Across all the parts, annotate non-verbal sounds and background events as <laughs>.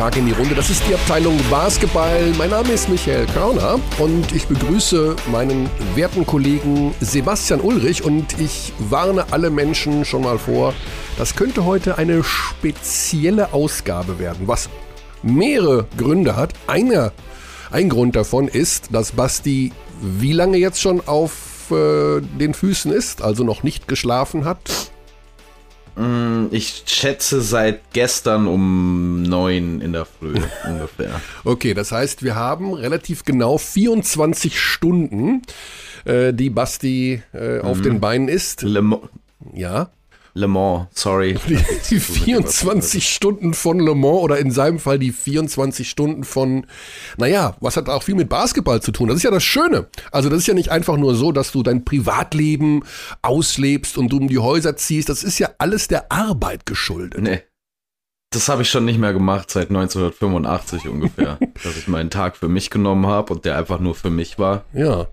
Tag in die Runde. Das ist die Abteilung Basketball. Mein Name ist Michael Körner und ich begrüße meinen werten Kollegen Sebastian Ulrich und ich warne alle Menschen schon mal vor, das könnte heute eine spezielle Ausgabe werden, was mehrere Gründe hat. Einer, ein Grund davon ist, dass Basti wie lange jetzt schon auf äh, den Füßen ist, also noch nicht geschlafen hat. Mm, ich schätze seit gestern um neun in der Früh <laughs> ungefähr. Okay, das heißt, wir haben relativ genau 24 Stunden, äh, die Basti äh, auf mhm. den Beinen ist. Le ja. Le Mans, sorry. <laughs> Die, die 24 Stunden von Le Mans oder in seinem Fall die 24 Stunden von, naja, was hat auch viel mit Basketball zu tun. Das ist ja das Schöne. Also das ist ja nicht einfach nur so, dass du dein Privatleben auslebst und du um die Häuser ziehst. Das ist ja alles der Arbeit geschuldet. Nee. Das habe ich schon nicht mehr gemacht seit 1985 ungefähr, <laughs> dass ich meinen Tag für mich genommen habe und der einfach nur für mich war. Ja.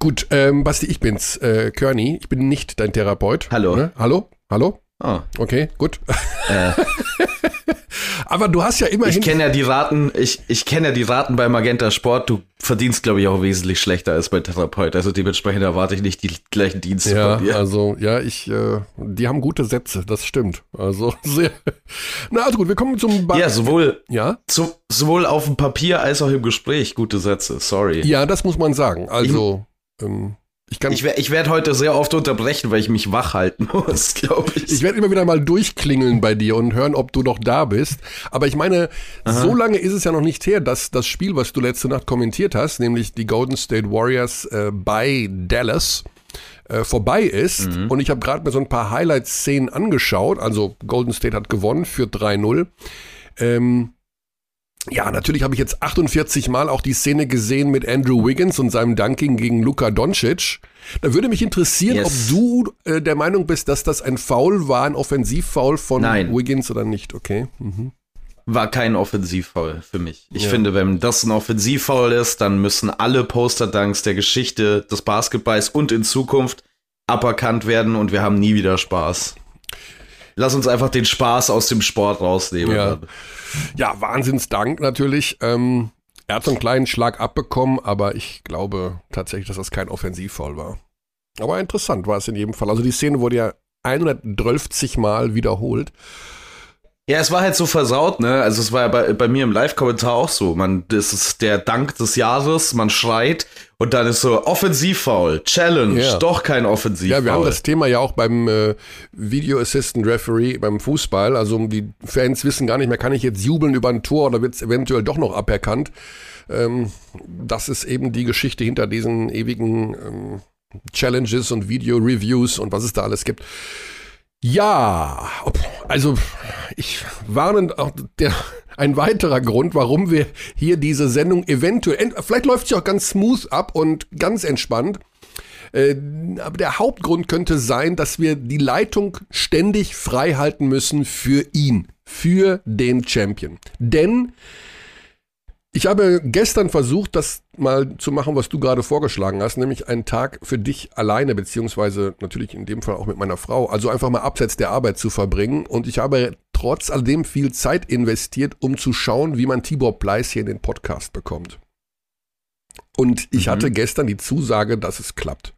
Gut, ähm, Basti, ich bin's, äh, Körny. Ich bin nicht dein Therapeut. Hallo. Ne? Hallo? Hallo? Ah. Okay, gut. Äh. <laughs> Aber du hast ja immerhin. Ich kenne ja die Raten, ich, ich kenne ja die Raten bei Magenta Sport. Du verdienst, glaube ich, auch wesentlich schlechter als bei Therapeut. Also dementsprechend erwarte ich nicht die gleichen Dienste ja, von dir. Also, ja, ich, äh, die haben gute Sätze, das stimmt. Also <laughs> sehr. Na, also gut, wir kommen zum ba Ja, sowohl, ja? Zu, sowohl auf dem Papier als auch im Gespräch gute Sätze, sorry. Ja, das muss man sagen. Also. Ähm, ich, ich, ich werde heute sehr oft unterbrechen, weil ich mich wach halten <laughs> muss, glaube ich. Ich werde immer wieder mal durchklingeln bei dir und hören, ob du noch da bist. Aber ich meine, Aha. so lange ist es ja noch nicht her, dass das Spiel, was du letzte Nacht kommentiert hast, nämlich die Golden State Warriors äh, bei Dallas, äh, vorbei ist. Mhm. Und ich habe gerade mir so ein paar Highlight-Szenen angeschaut. Also Golden State hat gewonnen für 3-0. Ähm, ja, natürlich habe ich jetzt 48 Mal auch die Szene gesehen mit Andrew Wiggins und seinem Dunking gegen Luka Doncic. Da würde mich interessieren, yes. ob du äh, der Meinung bist, dass das ein Foul war, ein Offensivfoul von Nein. Wiggins oder nicht, okay? Mhm. War kein Offensivfoul für mich. Ich ja. finde, wenn das ein Offensivfoul ist, dann müssen alle Poster-Dunks der Geschichte des Basketballs und in Zukunft aberkannt werden und wir haben nie wieder Spaß. Lass uns einfach den Spaß aus dem Sport rausnehmen. Ja, ja Wahnsinnsdank natürlich. Ähm, er hat so einen kleinen Schlag abbekommen, aber ich glaube tatsächlich, dass das kein Offensivfall war. Aber interessant war es in jedem Fall. Also die Szene wurde ja 112 Mal wiederholt. Ja, es war halt so versaut, ne? Also es war ja bei, bei mir im Live-Kommentar auch so. Man, das ist der Dank des Jahres, man schreit und dann ist so Offensivfoul, Challenge, ja. doch kein Offensivfoul. Ja, wir haben das Thema ja auch beim äh, Video Assistant Referee beim Fußball. Also die Fans wissen gar nicht mehr, kann ich jetzt jubeln über ein Tor oder wird es eventuell doch noch aberkannt. Ähm, das ist eben die Geschichte hinter diesen ewigen ähm, Challenges und Video-Reviews und was es da alles gibt. Ja, also ich warne auch der ein weiterer Grund, warum wir hier diese Sendung eventuell, vielleicht läuft sie auch ganz smooth ab und ganz entspannt. Äh, aber der Hauptgrund könnte sein, dass wir die Leitung ständig frei halten müssen für ihn, für den Champion. Denn ich habe gestern versucht, das mal zu machen, was du gerade vorgeschlagen hast, nämlich einen Tag für dich alleine, beziehungsweise natürlich in dem Fall auch mit meiner Frau, also einfach mal abseits der Arbeit zu verbringen. Und ich habe trotz alledem viel Zeit investiert, um zu schauen, wie man Tibor Pleiss hier in den Podcast bekommt. Und ich mhm. hatte gestern die Zusage, dass es klappt.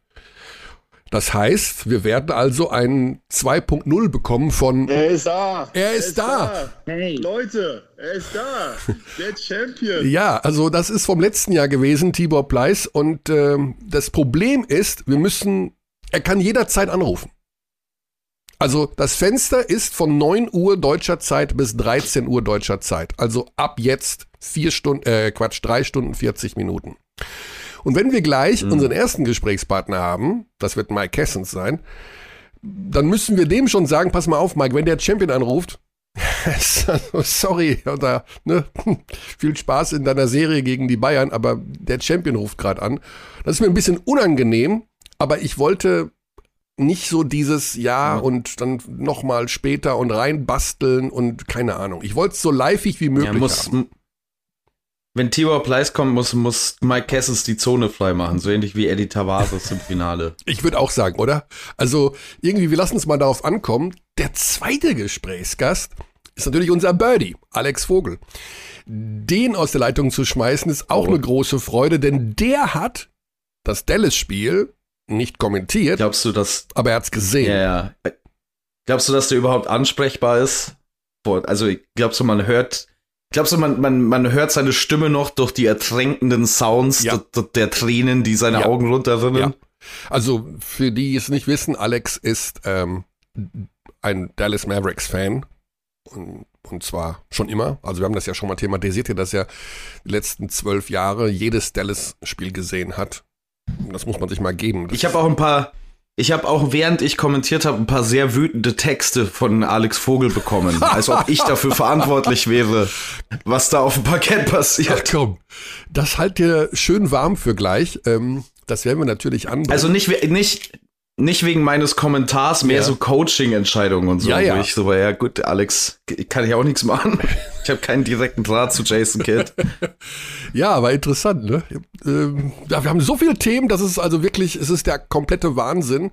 Das heißt, wir werden also ein 2.0 bekommen von. Er ist da. Er ist, er ist da. da. Hey. Leute, er ist da. Der Champion. <laughs> Ja, also das ist vom letzten Jahr gewesen, Tibor Pleiss. Und äh, das Problem ist, wir müssen. Er kann jederzeit anrufen. Also das Fenster ist von 9 Uhr deutscher Zeit bis 13 Uhr deutscher Zeit. Also ab jetzt vier Stunden, äh, Quatsch, drei Stunden 40 Minuten. Und wenn wir gleich mhm. unseren ersten Gesprächspartner haben, das wird Mike Kessens sein, dann müssen wir dem schon sagen, pass mal auf, Mike, wenn der Champion anruft, <laughs> sorry, oder, ne, <laughs> viel Spaß in deiner Serie gegen die Bayern, aber der Champion ruft gerade an. Das ist mir ein bisschen unangenehm, aber ich wollte nicht so dieses Ja mhm. und dann nochmal später und reinbasteln und keine Ahnung. Ich wollte es so liveig wie möglich ja, muss, haben. Wenn Tibor Pleiss kommt, muss, muss Mike Kessels die Zone frei machen, so ähnlich wie Eddie Tavares im Finale. <laughs> Ich würde auch sagen, oder? Also irgendwie, wir lassen es mal darauf ankommen. Der zweite Gesprächsgast ist natürlich unser Birdie, Alex Vogel. Den aus der Leitung zu schmeißen, ist auch Oh. eine große Freude, denn der hat das Dallas-Spiel nicht kommentiert, Glaubst du, dass. aber er hat's gesehen. Ja, ja. Glaubst du, dass der überhaupt ansprechbar ist? Also, glaubst du, man hört. Glaubst du, man, man, man hört seine Stimme noch durch die ertränkenden Sounds Ja. der, der Tränen, die seine Ja. Augen runterrinnen? Also für die die es nicht wissen, Alex ist ähm, ein Dallas Mavericks-Fan. Und, und zwar schon immer. Also wir haben das ja schon mal thematisiert, hier, dass er die letzten zwölf Jahre jedes Dallas-Spiel gesehen hat. Das muss man sich mal geben. Das Ich habe auch ein paar. Ich habe auch, während ich kommentiert habe, ein paar sehr wütende Texte von Alex Vogel bekommen. als ob ich dafür <laughs> verantwortlich wäre, was da auf dem Parkett Ach passiert. komm, das halt dir schön warm für gleich. Ähm, das werden wir natürlich anbringen. Also nicht, nicht, nicht wegen meines Kommentars, mehr Ja. so Coaching-Entscheidungen und so. Ja, ja. Ich so war, ja gut, Alex, kann ich auch nichts machen. <laughs> Ich habe keinen direkten Draht zu Jason Kidd. <laughs> Ja, aber interessant, ne? Ähm, wir haben so viele Themen, das ist also wirklich, es ist der komplette Wahnsinn.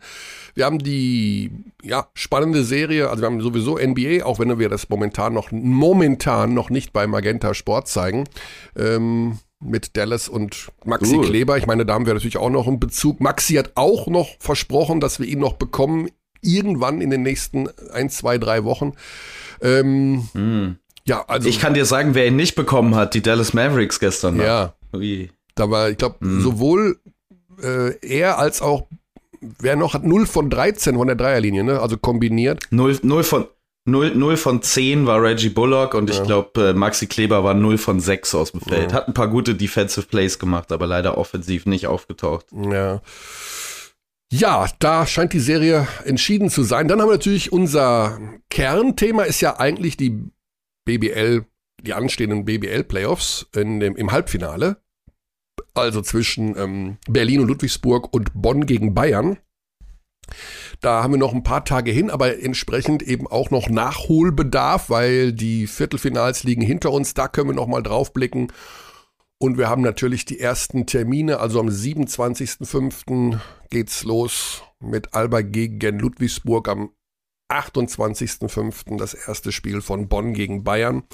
Wir haben die, ja, spannende Serie, also wir haben sowieso NBA, auch wenn wir das momentan noch, momentan noch nicht bei Magenta Sport zeigen, ähm, mit Dallas und Maxi Cool. Kleber. Ich meine, da haben wir natürlich auch noch einen Bezug. Maxi hat auch noch versprochen, dass wir ihn noch bekommen, irgendwann in den nächsten ein, zwei, drei Wochen. Ähm, Hm. ja, also. Ich kann dir sagen, wer ihn nicht bekommen hat, die Dallas Mavericks gestern. Nacht. ja. Ui. Da war, ich glaube, Hm. sowohl äh, er als auch, wer noch hat 0 von 13 von der Dreierlinie, ne? Also kombiniert. Null, null von 0, 0 von 10 war Reggie Bullock und ich Ja. glaube, äh, Maxi Kleber war 0 von 6 aus dem Feld. Ja. Hat ein paar gute Defensive Plays gemacht, aber leider offensiv nicht aufgetaucht. Ja. Ja, da scheint die Serie entschieden zu sein. Dann haben wir natürlich unser Kernthema ist ja eigentlich die BBL, die anstehenden BBL-Playoffs in dem, im Halbfinale. Also zwischen ähm, Berlin und Ludwigsburg und Bonn gegen Bayern. Da haben wir noch ein paar Tage hin, aber entsprechend eben auch noch Nachholbedarf, weil die Viertelfinals liegen hinter uns. Da können wir noch mal drauf blicken. Und wir haben natürlich die ersten Termine. Also am 27.05. geht's los mit Alba gegen Ludwigsburg. Am 28.05. das erste Spiel von Bonn gegen Bayern.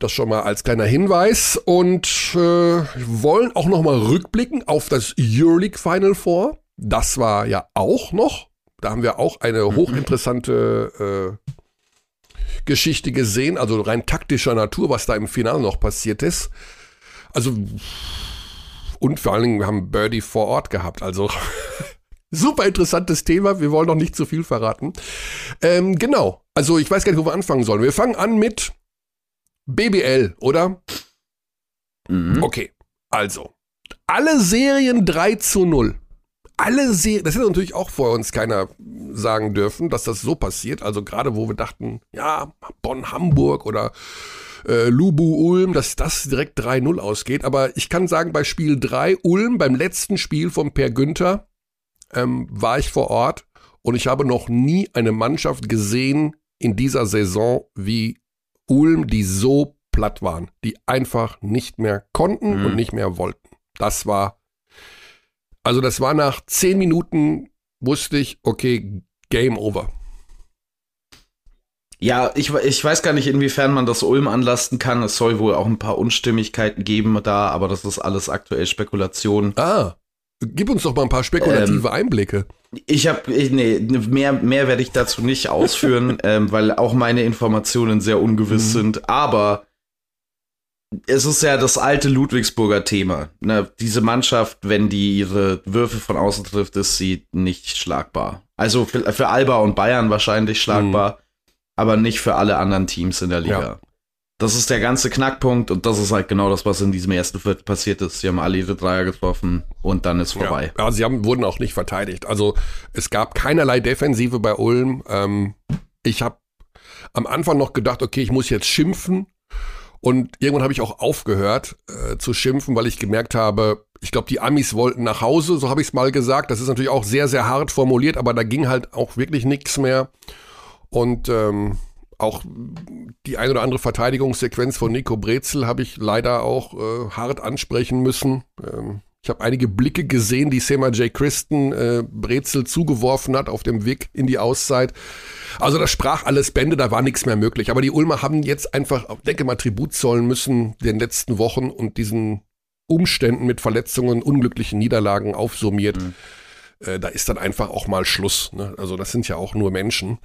Das schon mal als kleiner Hinweis. Und äh, wollen auch noch mal rückblicken auf das Euroleague Final Four. Das war ja auch noch. Da haben wir auch eine hochinteressante äh, Geschichte gesehen, also rein taktischer Natur, was da im Finale noch passiert ist. Also, und vor allen Dingen, wir haben Birdie vor Ort gehabt. Also, <laughs> super interessantes Thema. Wir wollen noch nicht zu viel verraten. Ähm, genau. Also, ich weiß gar nicht, wo wir anfangen sollen. Wir fangen an mit BBL, oder? Mhm. Okay. Also, alle Serien 3 zu 0. Alle Serien, das hätte natürlich auch vor uns keiner sagen dürfen, dass das so passiert. Also gerade wo wir dachten, ja, Bonn, Hamburg oder äh, Lubu, Ulm, dass das direkt 3-0 ausgeht. Aber ich kann sagen, bei Spiel 3, Ulm, beim letzten Spiel von Per Günther, ähm, war ich vor Ort und ich habe noch nie eine Mannschaft gesehen in dieser Saison wie Ulm, die so platt waren, die einfach nicht mehr konnten Mhm. und nicht mehr wollten. Das war, also das war nach zehn Minuten, wusste ich, okay, Game over. Ja, ich, ich weiß gar nicht, inwiefern man das Ulm anlasten kann. Es soll wohl auch ein paar Unstimmigkeiten geben da, aber das ist alles aktuell Spekulation. Ah, gib uns doch mal ein paar spekulative Einblicke. Ich habe, nee, mehr, mehr werde ich dazu nicht ausführen, <laughs> ähm, weil auch meine Informationen sehr ungewiss Mhm. sind. Aber es ist ja das alte Ludwigsburger Thema. Ne? Diese Mannschaft, wenn die ihre Würfe von außen trifft, ist sie nicht schlagbar. Also für, für Alba und Bayern wahrscheinlich schlagbar, aber nicht für alle anderen Teams in der Liga. Ja. Das ist der ganze Knackpunkt und das ist halt genau das, was in diesem ersten Viertel passiert ist. Sie haben alle ihre Dreier getroffen und dann ist vorbei. Ja, sie haben, wurden auch nicht verteidigt. Also es gab keinerlei Defensive bei Ulm. Ähm, ich habe am Anfang noch gedacht, okay, ich muss jetzt schimpfen. Und irgendwann habe ich auch aufgehört äh, zu schimpfen, weil ich gemerkt habe, ich glaube, die Amis wollten nach Hause, so habe ich es mal gesagt. Das ist natürlich auch sehr, sehr hart formuliert, aber da ging halt auch wirklich nichts mehr. Und ähm, auch die ein oder andere Verteidigungssequenz von Nico Brezel habe ich leider auch äh, hart ansprechen müssen. Ähm, Ich habe einige Blicke gesehen, die Sema J. Christen äh, Brezel zugeworfen hat auf dem Weg in die Auszeit. Also das sprach alles Bände, da war nichts mehr möglich. Aber die Ulmer haben jetzt einfach, denke mal, Tribut zollen müssen den letzten Wochen und diesen Umständen mit Verletzungen, unglücklichen Niederlagen aufsummiert. Mhm. Äh, da ist dann einfach auch mal Schluss. Ne? Also das sind ja auch nur Menschen.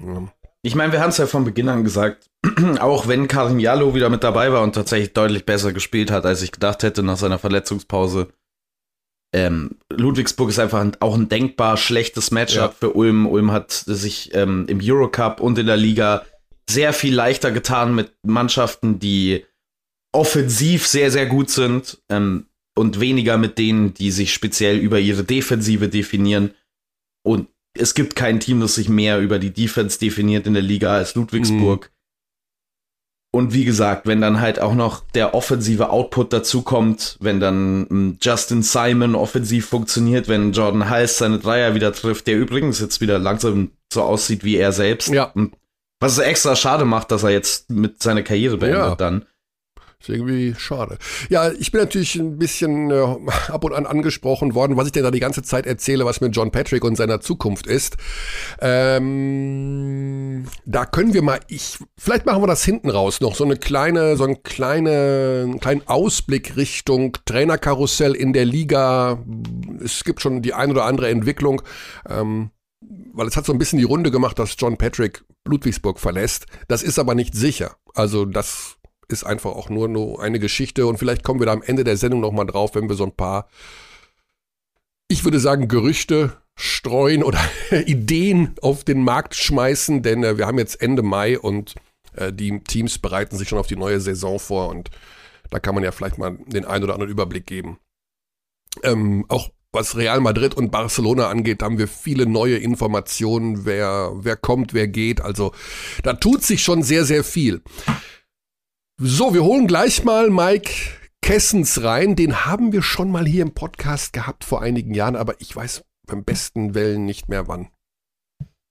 Ja. Ich meine, wir haben es ja von Beginn an gesagt, <clears throat> auch wenn Karim Jallo wieder mit dabei war und tatsächlich deutlich besser gespielt hat, als ich gedacht hätte nach seiner Verletzungspause, ähm, Ludwigsburg ist einfach ein, auch ein denkbar schlechtes Matchup ja. für Ulm. Ulm hat sich ähm, im Eurocup und in der Liga sehr viel leichter getan mit Mannschaften, die offensiv sehr, sehr gut sind ähm, und weniger mit denen, die sich speziell über ihre Defensive definieren. Und es gibt kein Team, das sich mehr über die Defense definiert in der Liga als Ludwigsburg. Mhm. Und wie gesagt, wenn dann halt auch noch der offensive Output dazukommt, wenn dann hm, Justin Simon offensiv funktioniert, wenn Jordan Heiss seine Dreier wieder trifft, der übrigens jetzt wieder langsam so aussieht wie er selbst. Ja. Was es extra schade macht, dass er jetzt mit seiner Karriere beendet ja. dann. Ist irgendwie schade. Ja, ich bin natürlich ein bisschen äh, ab und an angesprochen worden, was ich denn da die ganze Zeit erzähle, was mit John Patrick und seiner Zukunft ist. Ähm, da können wir mal, ich, vielleicht machen wir das hinten raus noch, so eine kleine, so ein kleine, einen kleinen Ausblick Richtung Trainerkarussell in der Liga. Es gibt schon die ein oder andere Entwicklung. Ähm, weil es hat so ein bisschen die Runde gemacht, dass John Patrick Ludwigsburg verlässt. Das ist aber nicht sicher. Also das ist einfach auch nur, nur eine Geschichte und vielleicht kommen wir da am Ende der Sendung nochmal drauf, wenn wir so ein paar, ich würde sagen, Gerüchte streuen oder <laughs> Ideen auf den Markt schmeißen, denn äh, wir haben jetzt Ende Mai und äh, die Teams bereiten sich schon auf die neue Saison vor und da kann man ja vielleicht mal den einen oder anderen Überblick geben. Ähm, auch was Real Madrid und Barcelona angeht, haben wir viele neue Informationen, wer, wer kommt, wer geht. Also da tut sich schon sehr, sehr viel. So, wir holen gleich mal Mike Kessens rein. Den haben wir schon mal hier im Podcast gehabt vor einigen Jahren, aber ich weiß beim besten Wellen nicht mehr wann.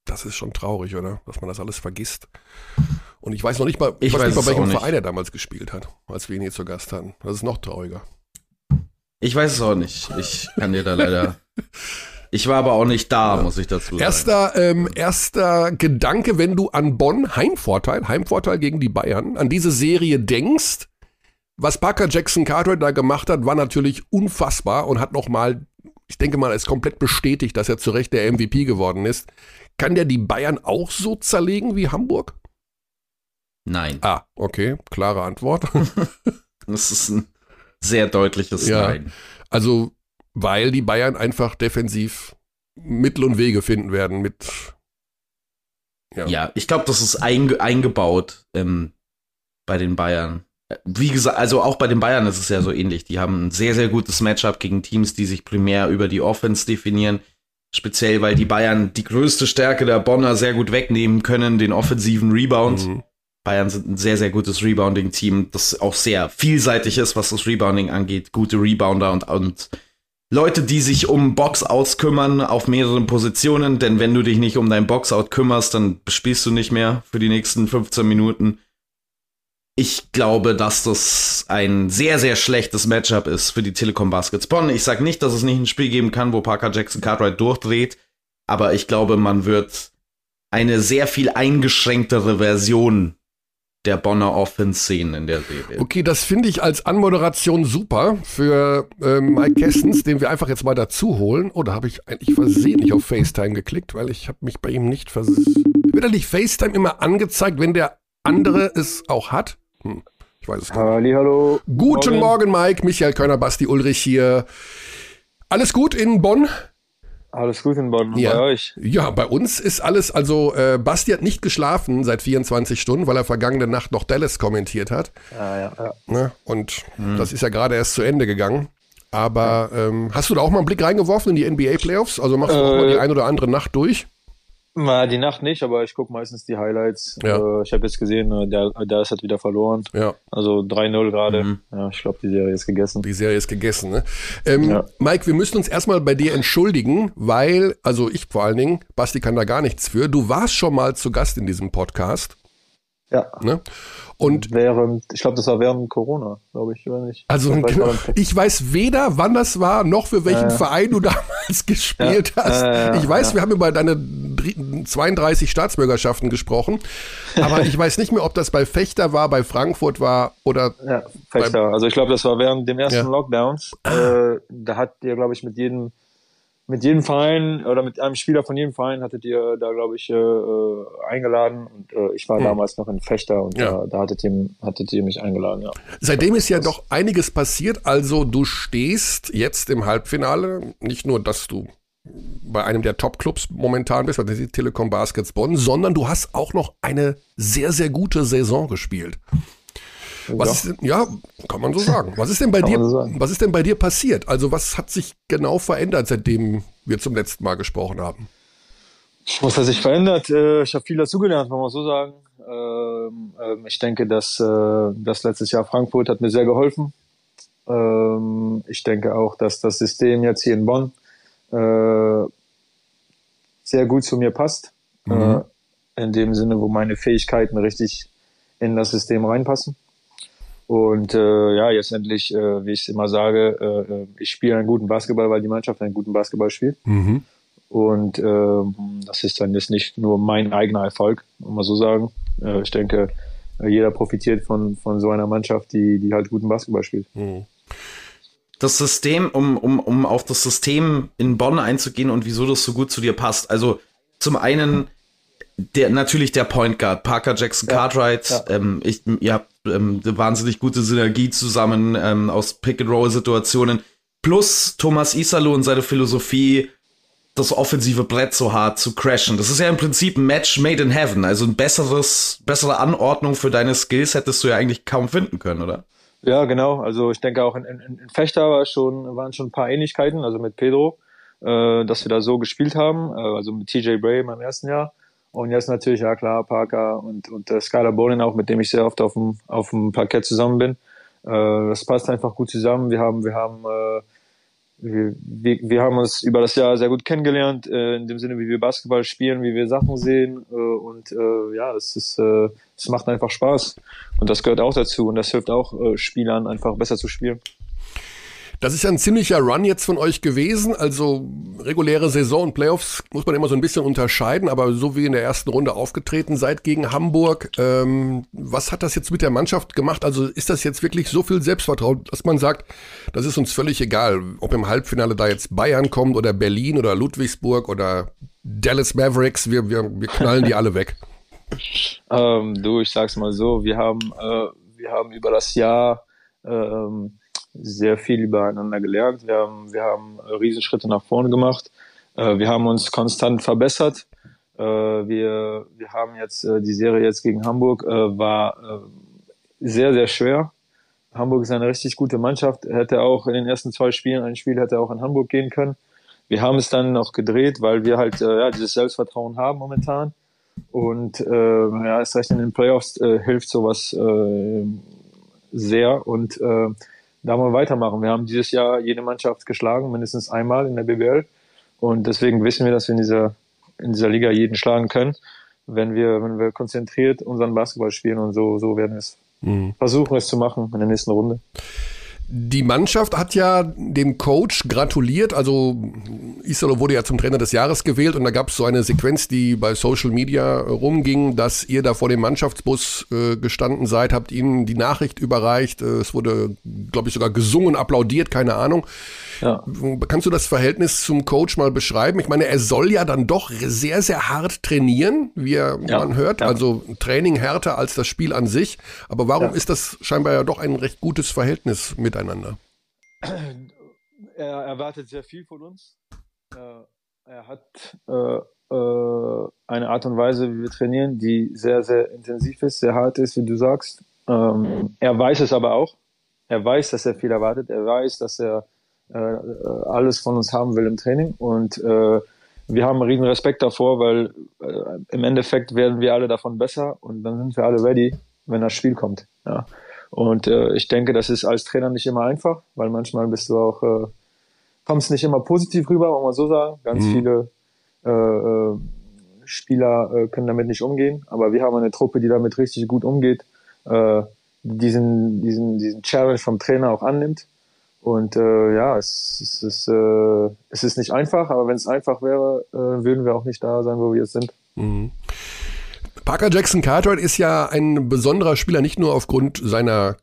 Das ist schon traurig, oder? Dass man das alles vergisst. Und ich weiß noch nicht mal, ich weiß nicht mal, bei welchem Verein er damals gespielt hat, als wir ihn hier zu Gast hatten. Das ist noch trauriger. Ich weiß es auch nicht. Ich kann dir da leider <laughs> Ich war aber auch nicht da, ja. muss ich dazu sagen. Erster, ähm, erster Gedanke, wenn du an Bonn, Heimvorteil, Heimvorteil gegen die Bayern, an diese Serie denkst, was Parker Jackson Cartwright da gemacht hat, war natürlich unfassbar und hat nochmal, ich denke mal, ist komplett bestätigt, dass er zu Recht der MVP geworden ist. Kann der die Bayern auch so zerlegen wie Hamburg? Nein. Ah, okay, klare Antwort. <laughs> das ist ein sehr deutliches ja. Nein. Also weil die Bayern einfach defensiv Mittel und Wege finden werden mit. Ja, ja ich glaube, das ist einge eingebaut ähm, bei den Bayern. Wie gesagt, also auch bei den Bayern ist es ja so ähnlich. Die haben ein sehr, sehr gutes Matchup gegen Teams, die sich primär über die Offense definieren. Speziell, weil die Bayern die größte Stärke der Bonner sehr gut wegnehmen können, den offensiven Rebound. Mhm. Bayern sind ein sehr, sehr gutes Rebounding-Team, das auch sehr vielseitig ist, was das Rebounding angeht. Gute Rebounder und, und Leute, die sich um Boxouts kümmern auf mehreren Positionen, denn wenn du dich nicht um dein Boxout kümmerst, dann spielst du nicht mehr für die nächsten 15 Minuten. Ich glaube, dass das ein sehr, sehr schlechtes Matchup ist für die Telekom Baskets Bonn. Ich sage nicht, dass es nicht ein Spiel geben kann, wo Parker Jackson Cartwright durchdreht, aber ich glaube, man wird eine sehr viel eingeschränktere Version der Bonner Offense-Szenen in der Serie. Okay, das finde ich als Anmoderation super für äh, Mike Kessens, den wir einfach jetzt mal dazu holen. Oder oh, habe ich eigentlich versehentlich auf FaceTime geklickt, weil ich habe mich bei ihm nicht vers... Wird er nicht FaceTime immer angezeigt, wenn der andere es auch hat? Hm, ich weiß es nicht. Halli, hallo. Guten Morgen. Morgen, Mike. Michael Körner, Basti Ulrich hier. Alles gut in Bonn? Alles gut in Bonn. Ja. Bei euch? Ja, bei uns ist alles, also äh, Basti hat nicht geschlafen seit 24 Stunden, weil er vergangene Nacht noch Dallas kommentiert hat. Ah, ja, ja. Ne? Und mhm. das ist ja gerade erst zu Ende gegangen. Aber ähm, hast du da auch mal einen Blick reingeworfen in die NBA-Playoffs? Also machst du äh, auch mal die ein oder andere Nacht durch? Na, die Nacht nicht, aber ich gucke meistens die Highlights. Ja. Äh, ich habe jetzt gesehen, äh, der, der ist halt wieder verloren. Ja. Also 3-0 gerade. Mhm. Ja, ich glaube, die Serie ist gegessen. Die Serie ist gegessen, ne? Ähm, ja. Mike, wir müssen uns erstmal bei dir entschuldigen, weil, also ich vor allen Dingen, Basti kann da gar nichts für. Du warst schon mal zu Gast in diesem Podcast. Ja. Ne? Und während, ich glaube, das war während Corona, glaube ich, oder nicht? Also ich, genau, ich weiß weder, wann das war, noch für welchen äh, Verein du <laughs> damals gespielt ja, hast. Äh, ich weiß, ja. wir haben über deine 32 Staatsbürgerschaften gesprochen, aber <laughs> ich weiß nicht mehr, ob das bei Fechter war, bei Frankfurt war oder. Ja, Fechter. Also ich glaube, das war während dem ersten ja. Lockdowns. Äh, da hat ihr, glaube ich, mit jedem mit jedem Verein oder mit einem Spieler von jedem Verein hattet ihr da, glaube ich, äh, äh, eingeladen. Und äh, ich war hm. damals noch in Fechter und ja. da, da hattet, ihr, hattet ihr mich eingeladen, ja. Seitdem ist ja doch einiges passiert. Also du stehst jetzt im Halbfinale. Nicht nur, dass du bei einem der Top-Clubs momentan bist, bei der Telekom Baskets Bonn, sondern du hast auch noch eine sehr, sehr gute Saison gespielt. Was ja. ist ja, kann man so sagen. Was ist denn bei dir, so was ist denn bei dir passiert? Also was hat sich genau verändert, seitdem wir zum letzten Mal gesprochen haben? Was hat sich verändert? Äh, ich habe viel dazugelernt, kann man so sagen. Ähm, ähm, ich denke, dass äh, das letztes Jahr Frankfurt hat mir sehr geholfen. Ähm, ich denke auch, dass das System jetzt hier in Bonn äh, sehr gut zu mir passt. Mhm. In dem Sinne, wo meine Fähigkeiten richtig in das System reinpassen. Und äh, ja, jetzt endlich, äh, wie ich immer sage, äh, äh, ich spiele einen guten Basketball, weil die Mannschaft einen guten Basketball spielt. Mhm. Und äh, das ist dann jetzt nicht nur mein eigener Erfolg, muss man so sagen. Äh, ich denke, jeder profitiert von, von so einer Mannschaft, die, die halt guten Basketball spielt. Mhm. Das System, um, um, um auf das System in Bonn einzugehen und wieso das so gut zu dir passt. Also zum einen der natürlich der Point Guard, Parker Jackson Cartwright. Ja, ja. Ähm, ich, ihr habt ähm, wahnsinnig gute Synergie zusammen ähm, aus Pick-and-Roll-Situationen. Plus Thomas Isalo und seine Philosophie, das offensive Brett so hart zu crashen. Das ist ja im Prinzip ein Match made in heaven. Also ein besseres, bessere Anordnung für deine Skills hättest du ja eigentlich kaum finden können, oder? Ja, genau. Also ich denke auch in, in, in Fechter war schon, waren schon ein paar Ähnlichkeiten, also mit Pedro, äh, dass wir da so gespielt haben. Äh, also mit TJ Bray im ersten Jahr. Und jetzt natürlich, ja klar, Parker und, und äh, Skylar Bowling auch, mit dem ich sehr oft auf dem, auf dem Parkett zusammen bin. Äh, das passt einfach gut zusammen. Wir haben, wir haben, äh, wir, wir, wir haben uns über das Jahr sehr gut kennengelernt, äh, in dem Sinne, wie wir Basketball spielen, wie wir Sachen sehen. Äh, und äh, ja, es ist, äh, es macht einfach Spaß. Und das gehört auch dazu. Und das hilft auch äh, Spielern einfach besser zu spielen. Das ist ja ein ziemlicher Run jetzt von euch gewesen. Also reguläre Saison und Playoffs muss man immer so ein bisschen unterscheiden, aber so wie in der ersten Runde aufgetreten seid gegen Hamburg, ähm, was hat das jetzt mit der Mannschaft gemacht? Also ist das jetzt wirklich so viel Selbstvertrauen, dass man sagt, das ist uns völlig egal, ob im Halbfinale da jetzt Bayern kommt oder Berlin oder Ludwigsburg oder Dallas Mavericks, wir, wir, wir knallen die alle weg. <laughs> Ähm, du, ich sag's mal so, wir haben, äh, wir haben über das Jahr ähm, sehr viel übereinander gelernt. Wir haben, wir haben Riesenschritte nach vorne gemacht. Äh, wir haben uns konstant verbessert. Äh, wir, wir haben jetzt äh, die Serie jetzt gegen Hamburg war sehr, sehr schwer. Hamburg ist eine richtig gute Mannschaft. Hätte auch in den ersten zwei Spielen, ein Spiel hätte auch in Hamburg gehen können. Wir haben es dann noch gedreht, weil wir halt ja, dieses Selbstvertrauen haben momentan. Und äh, ja, erst recht in den Playoffs äh, hilft sowas äh, sehr. Und äh, da wollen wir weitermachen. Wir haben dieses Jahr jede Mannschaft geschlagen, mindestens einmal in der BBL. Und deswegen wissen wir, dass wir in dieser, in dieser Liga jeden schlagen können, wenn wir, wenn wir konzentriert unseren Basketball spielen und so, so werden wir es mhm. versuchen, es zu machen in der nächsten Runde. Die Mannschaft hat ja dem Coach gratuliert. Also Isolo wurde ja zum Trainer des Jahres gewählt und da gab es so eine Sequenz, die bei Social Media rumging, dass ihr da vor dem Mannschaftsbus äh, gestanden seid, habt ihnen die Nachricht überreicht. Äh, es wurde, glaube ich, sogar gesungen, applaudiert, keine Ahnung. Ja. Kannst du das Verhältnis zum Coach mal beschreiben? Ich meine, er soll ja dann doch sehr, sehr hart trainieren, wie er, ja. man hört. Ja. Also Training härter als das Spiel an sich. Aber warum ist das scheinbar ja doch ein recht gutes Verhältnis miteinander? Er erwartet sehr viel von uns. Äh, er hat äh, äh, eine Art und Weise, wie wir trainieren, die sehr, sehr intensiv ist, sehr hart ist, wie du sagst. Ähm, er weiß es aber auch. Er weiß, dass er viel erwartet. Er weiß, dass er alles von uns haben will im Training. Und wir haben riesen Respekt davor, weil im Endeffekt werden wir alle davon besser und dann sind wir alle ready, wenn das Spiel kommt. Ja. Und äh, ich denke, das ist als Trainer nicht immer einfach, weil manchmal bist du auch, äh, kommst nicht immer positiv rüber, muss man so sagen. Ganz mhm. viele äh, äh, Spieler äh, können damit nicht umgehen, aber wir haben eine Truppe, die damit richtig gut umgeht, äh, diesen, diesen, diesen Challenge vom Trainer auch annimmt. Und äh, ja, es, es, ist, äh, es ist nicht einfach, aber wenn es einfach wäre, äh, würden wir auch nicht da sein, wo wir jetzt sind. Mhm. Parker Jackson Cartwright ist ja ein besonderer Spieler, nicht nur aufgrund seiner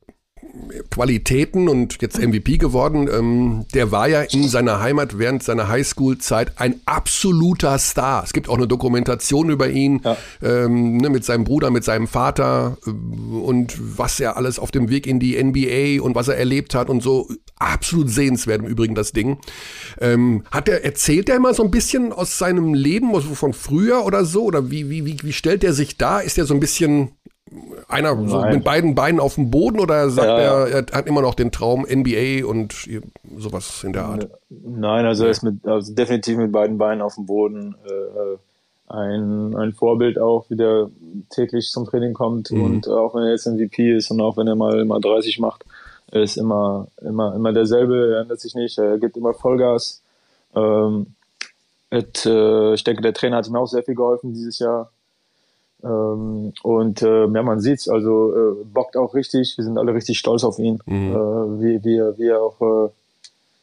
Qualitäten und jetzt MVP geworden. Ähm, der war ja in seiner Heimat während seiner Highschool-Zeit ein absoluter Star. Es gibt auch eine Dokumentation über ihn ja. ähm, ne, mit seinem Bruder, mit seinem Vater äh, und was er alles auf dem Weg in die NBA und was er erlebt hat und so. Absolut sehenswert im Übrigen das Ding. Ähm, hat er erzählt er immer so ein bisschen aus seinem Leben, also von früher oder so? Oder wie, wie, wie, wie stellt er sich da? Ist er so ein bisschen einer so mit beiden Beinen auf dem Boden oder sagt ja, er, er hat immer noch den Traum NBA und sowas in der Art? Nein, also er ist mit, also definitiv mit beiden Beinen auf dem Boden. Äh, ein, ein Vorbild auch, wie der täglich zum Training kommt mhm. und auch wenn er jetzt MVP ist und auch wenn er mal, mal 30 macht, ist immer, immer, immer derselbe, er ändert sich nicht, er gibt immer Vollgas. Ähm, et, äh, ich denke, der Trainer hat ihm auch sehr viel geholfen dieses Jahr. Ähm, und äh, ja, man sieht's, also äh, bockt auch richtig. Wir sind alle richtig stolz auf ihn, mhm. äh, wie, wie, er, wie er auch äh,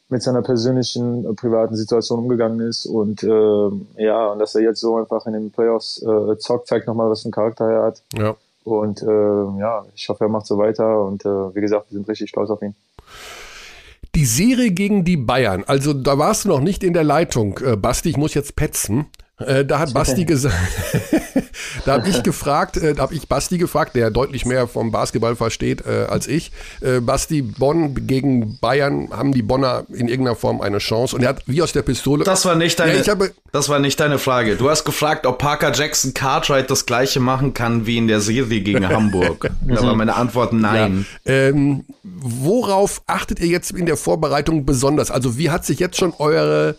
mit seiner persönlichen, äh, privaten Situation umgegangen ist. Und äh, ja, und dass er jetzt so einfach in den Playoffs äh, zockt, zeigt nochmal, was für einen Charakter er hat. Ja. Und äh, ja, ich hoffe, er macht so weiter. Und äh, wie gesagt, wir sind richtig stolz auf ihn. Die Serie gegen die Bayern, also da warst du noch nicht in der Leitung. Äh, Basti, ich muss jetzt petzen. Äh, da hat <laughs> Basti gesagt, <laughs> da habe ich gefragt, äh, da habe ich Basti gefragt, der deutlich mehr vom Basketball versteht äh, als ich. Äh, Basti, Bonn gegen Bayern, haben die Bonner in irgendeiner Form eine Chance? Und er hat wie aus der Pistole. Das war nicht deine, ja, habe, das war nicht deine Frage. Du hast gefragt, ob Parker Jackson Cartwright das gleiche machen kann wie in der Serie gegen <laughs> Hamburg. da war meine Antwort nein. Ja. Ähm, worauf achtet ihr jetzt in der Vorbereitung besonders? Also wie hat sich jetzt schon eure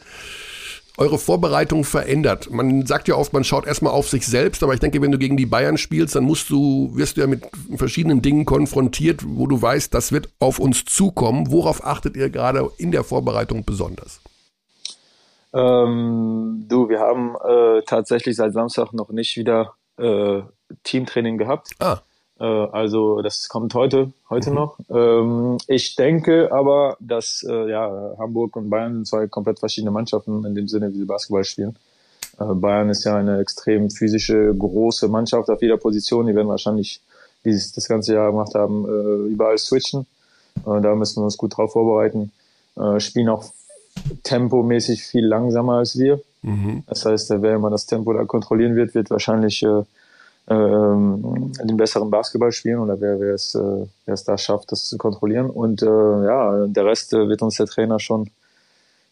eure Vorbereitung verändert? Man sagt ja oft, man schaut erstmal auf sich selbst, aber ich denke, wenn du gegen die Bayern spielst, dann musst du, wirst du ja mit verschiedenen Dingen konfrontiert, wo du weißt, das wird auf uns zukommen. Worauf achtet ihr gerade in der Vorbereitung besonders? Ähm, du, wir haben äh, tatsächlich seit Samstag noch nicht wieder äh, Teamtraining gehabt. Ah. Äh, also das kommt heute, heute mhm. noch. Ähm, ich denke aber, dass äh, ja, Hamburg und Bayern sind zwei komplett verschiedene Mannschaften in dem Sinne, wie sie Basketball spielen. Äh, Bayern ist ja eine extrem physische, große Mannschaft auf jeder Position. Die werden wahrscheinlich, wie sie es das ganze Jahr gemacht haben, äh, überall switchen. Äh, da müssen wir uns gut drauf vorbereiten. Äh, spielen auch tempomäßig viel langsamer als wir. Mhm. Das heißt, wer immer das Tempo da kontrollieren wird, wird wahrscheinlich äh, ähm, den besseren Basketball spielen oder wer, wer, es, äh, wer es da schafft, das zu kontrollieren. Und äh, ja, der Rest äh, wird uns der Trainer schon,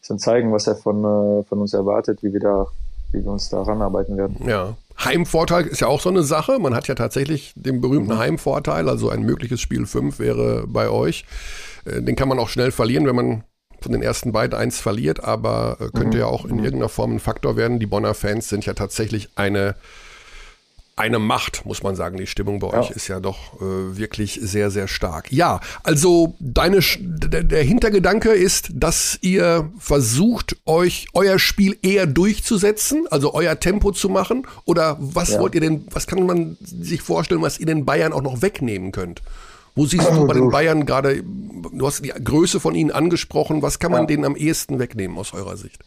schon zeigen, was er von, äh, von uns erwartet, wie wir da, wie wir uns da ranarbeiten werden. Ja. Heimvorteil ist ja auch so eine Sache. Man hat ja tatsächlich den berühmten. Heimvorteil, also ein mögliches Spiel 5 wäre bei euch. Äh, den kann man auch schnell verlieren, wenn man von den ersten beiden eins verliert, aber äh, könnte mhm. ja auch in mhm. irgendeiner Form ein Faktor werden. Die Bonner Fans sind ja tatsächlich eine eine Macht, muss man sagen. Die Stimmung bei ja. euch ist ja doch äh, wirklich sehr, sehr stark. Ja, also deine, der, Hintergedanke ist, dass ihr versucht, euch euer Spiel eher durchzusetzen, also euer Tempo zu machen. Oder was ja. wollt ihr denn, was kann man sich vorstellen, was ihr den Bayern auch noch wegnehmen könnt? Wo siehst du bei den Bayern gerade, du hast die Größe von ihnen angesprochen, was kann man ja. denen am ehesten wegnehmen aus eurer Sicht?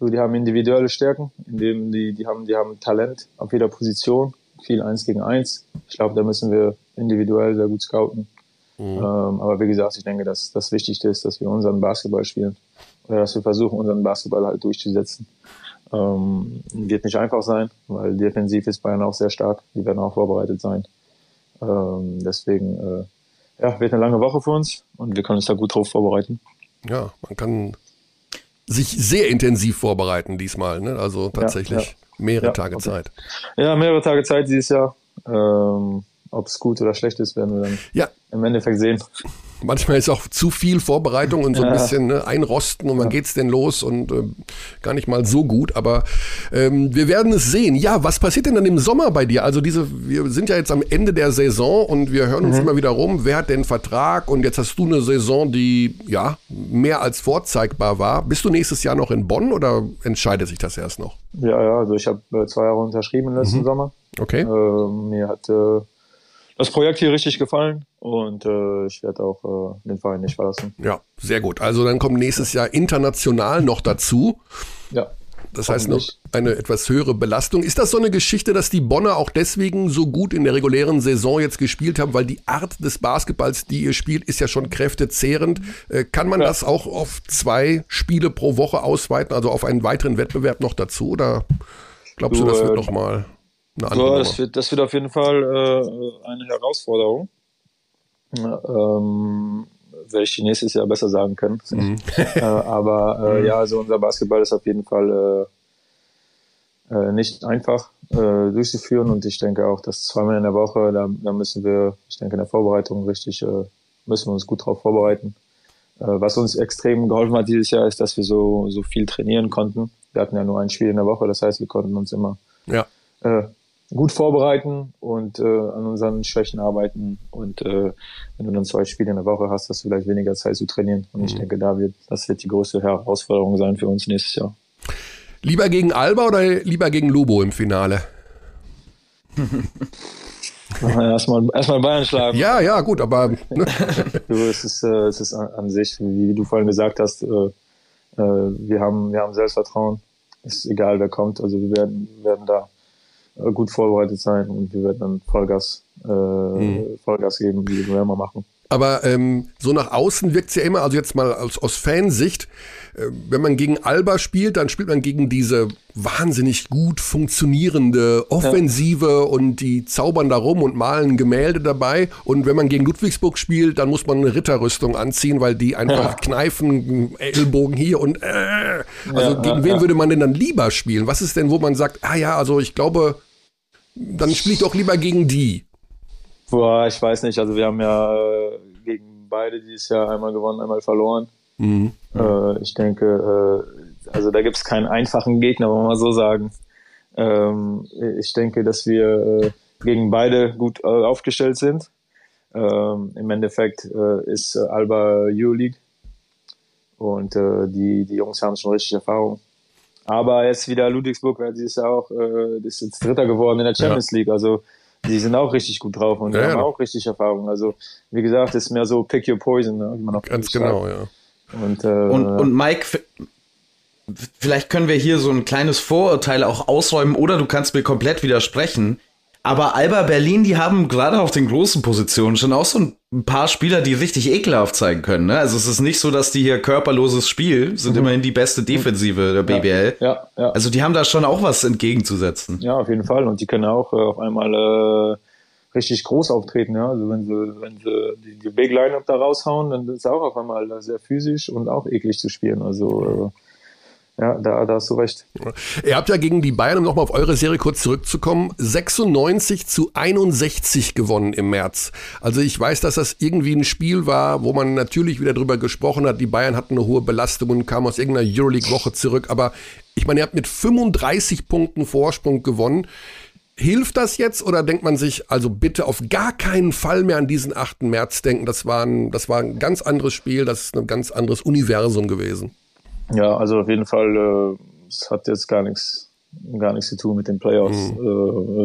die haben individuelle Stärken, indem die, die haben, die haben Talent auf jeder Position viel eins gegen eins. Ich glaube, da müssen wir individuell sehr gut scouten. Mhm. Ähm, aber wie gesagt, ich denke, dass das Wichtigste ist, dass wir unseren Basketball spielen. Oder dass wir versuchen, unseren Basketball halt durchzusetzen. Ähm, wird nicht einfach sein, weil defensiv ist Bayern auch sehr stark. Die werden auch vorbereitet sein. Ähm, deswegen, äh, ja, wird eine lange Woche für uns und wir können uns da gut drauf vorbereiten. Ja, man kann sich sehr intensiv vorbereiten diesmal. Ne? Also tatsächlich. Ja, ja mehrere ja, Tage okay. Zeit. Ja, mehrere Tage Zeit dieses Jahr. Ähm, ob es gut oder schlecht ist, werden wir dann Ja. im Endeffekt sehen. Manchmal ist auch zu viel Vorbereitung und so ein Ja. bisschen ne, einrosten und wann geht's denn los und äh, gar nicht mal so gut, aber ähm, wir werden es sehen. Ja, was passiert denn dann im Sommer bei dir? Also diese, wir sind ja jetzt am Ende der Saison und wir hören uns immer wieder rum, wer hat den Vertrag und jetzt hast du eine Saison, die ja mehr als vorzeigbar war. Bist du nächstes Jahr noch in Bonn oder entscheidet sich das erst noch? Ja, ja, also ich habe äh, zwei Jahre unterschrieben im letzten Sommer. Okay. Äh, mir hat äh, das Projekt hier richtig gefallen und äh, ich werde auch äh, den Verein nicht verlassen. Ja, sehr gut. Also dann kommt nächstes Jahr international noch dazu. Ja. Das heißt noch eine etwas höhere Belastung. Ist das so eine Geschichte, dass die Bonner auch deswegen so gut in der regulären Saison jetzt gespielt haben, weil die Art des Basketballs, die ihr spielt, ist ja schon kräftezehrend. Äh, kann man Ja. das auch auf zwei Spiele pro Woche ausweiten, also auf einen weiteren Wettbewerb noch dazu? Oder glaubst du, Du, das wird äh, nochmal eine andere Nummer? das wird, das wird auf jeden Fall äh, eine Herausforderung. Ja, ähm, werde ich nächstes Jahr besser sagen können. <laughs> äh, aber äh, ja, also unser Basketball ist auf jeden Fall äh, äh, nicht einfach äh, durchzuführen und ich denke auch, dass zweimal in der Woche, da, da müssen wir, ich denke in der Vorbereitung richtig, äh, müssen wir uns gut drauf vorbereiten. Was uns extrem geholfen hat dieses Jahr ist, dass wir so, so viel trainieren konnten. Wir hatten ja nur ein Spiel in der Woche, das heißt, wir konnten uns immer Ja. Gut vorbereiten und äh, an unseren Schwächen arbeiten. Und äh, wenn du dann zwei Spiele in der Woche hast, hast du vielleicht weniger Zeit zu trainieren. Und ich denke, da wird, das wird die größte Herausforderung sein für uns nächstes Jahr. Lieber gegen Alba oder lieber gegen Lobo im Finale? <laughs> erstmal, erstmal Bayern schlagen. Ja, ja, gut, aber ne? <laughs> Du, es ist, äh, es ist an, an sich, wie du vorhin gesagt hast, äh, äh, wir, haben, wir haben Selbstvertrauen. Ist egal, wer kommt. Also wir werden, werden da gut vorbereitet sein und wir werden dann Vollgas, äh, Vollgas geben, wie wir immer machen. Aber ähm, so nach außen wirkt's ja immer, also jetzt mal aus, aus Fansicht, äh, wenn man gegen Alba spielt, dann spielt man gegen diese wahnsinnig gut funktionierende Offensive und die zaubern da rum und malen Gemälde dabei. Und wenn man gegen Ludwigsburg spielt, dann muss man eine Ritterrüstung anziehen, weil die einfach Ja. kneifen, Ellbogen hier und äh, also Ja, gegen ja, wen ja. würde man denn dann lieber spielen? Was ist denn, wo man sagt, ah ja, also ich glaube, dann spiele ich doch lieber gegen die. Boah, ich weiß nicht. Also wir haben ja äh, gegen beide dieses Jahr einmal gewonnen, einmal verloren. Äh, ich denke, äh, also da gibt es keinen einfachen Gegner, wollen wir mal so sagen. Ähm, ich denke, dass wir äh, gegen beide gut äh, aufgestellt sind. Ähm, Im Endeffekt ist Alba Euroleague und die, die Jungs haben schon richtig Erfahrung. Aber jetzt wieder Ludwigsburg, weil sie ist ja auch, äh, ist jetzt Dritter geworden in der Champions League. Also die sind auch richtig gut drauf und die Ja, haben ja. auch richtig Erfahrung. Also wie gesagt, ist mehr so pick your poison, ne, wie man auch Ganz sagt. genau, ja. Und, äh, Und, und Mike, vielleicht können wir hier so ein kleines Vorurteil auch ausräumen oder du kannst mir komplett widersprechen. Aber Alba Berlin, die haben gerade auf den großen Positionen schon auch so ein paar Spieler, die richtig ekelhaft zeigen können. Ne? Also es ist nicht so, dass die hier körperloses Spiel sind immerhin die beste Defensive der BBL. ja, ja, Also die haben da schon auch was entgegenzusetzen. ja, auf jeden Fall. Und die können auch äh, auf einmal äh, richtig groß auftreten. Ja? Also wenn sie, wenn sie die, die Big Lineup da raushauen, dann ist es auch auf einmal sehr physisch und auch eklig zu spielen. Also äh, ja, da, da hast du recht. Ihr habt ja gegen die Bayern, um nochmal auf eure Serie kurz zurückzukommen, 96 zu 61 gewonnen im März. Also ich weiß, dass das irgendwie ein Spiel war, wo man natürlich wieder drüber gesprochen hat, die Bayern hatten eine hohe Belastung und kamen aus irgendeiner Euroleague-Woche zurück. Aber ich meine, ihr habt mit 35 Punkten Vorsprung gewonnen. Hilft das jetzt oder denkt man sich, also bitte auf gar keinen Fall mehr an diesen 8. März denken? Das war ein, das war ein ganz anderes Spiel, das ist ein ganz anderes Universum gewesen. Ja, also auf jeden Fall, äh, es hat jetzt gar nichts, gar nichts zu tun mit den Playoffs. Äh,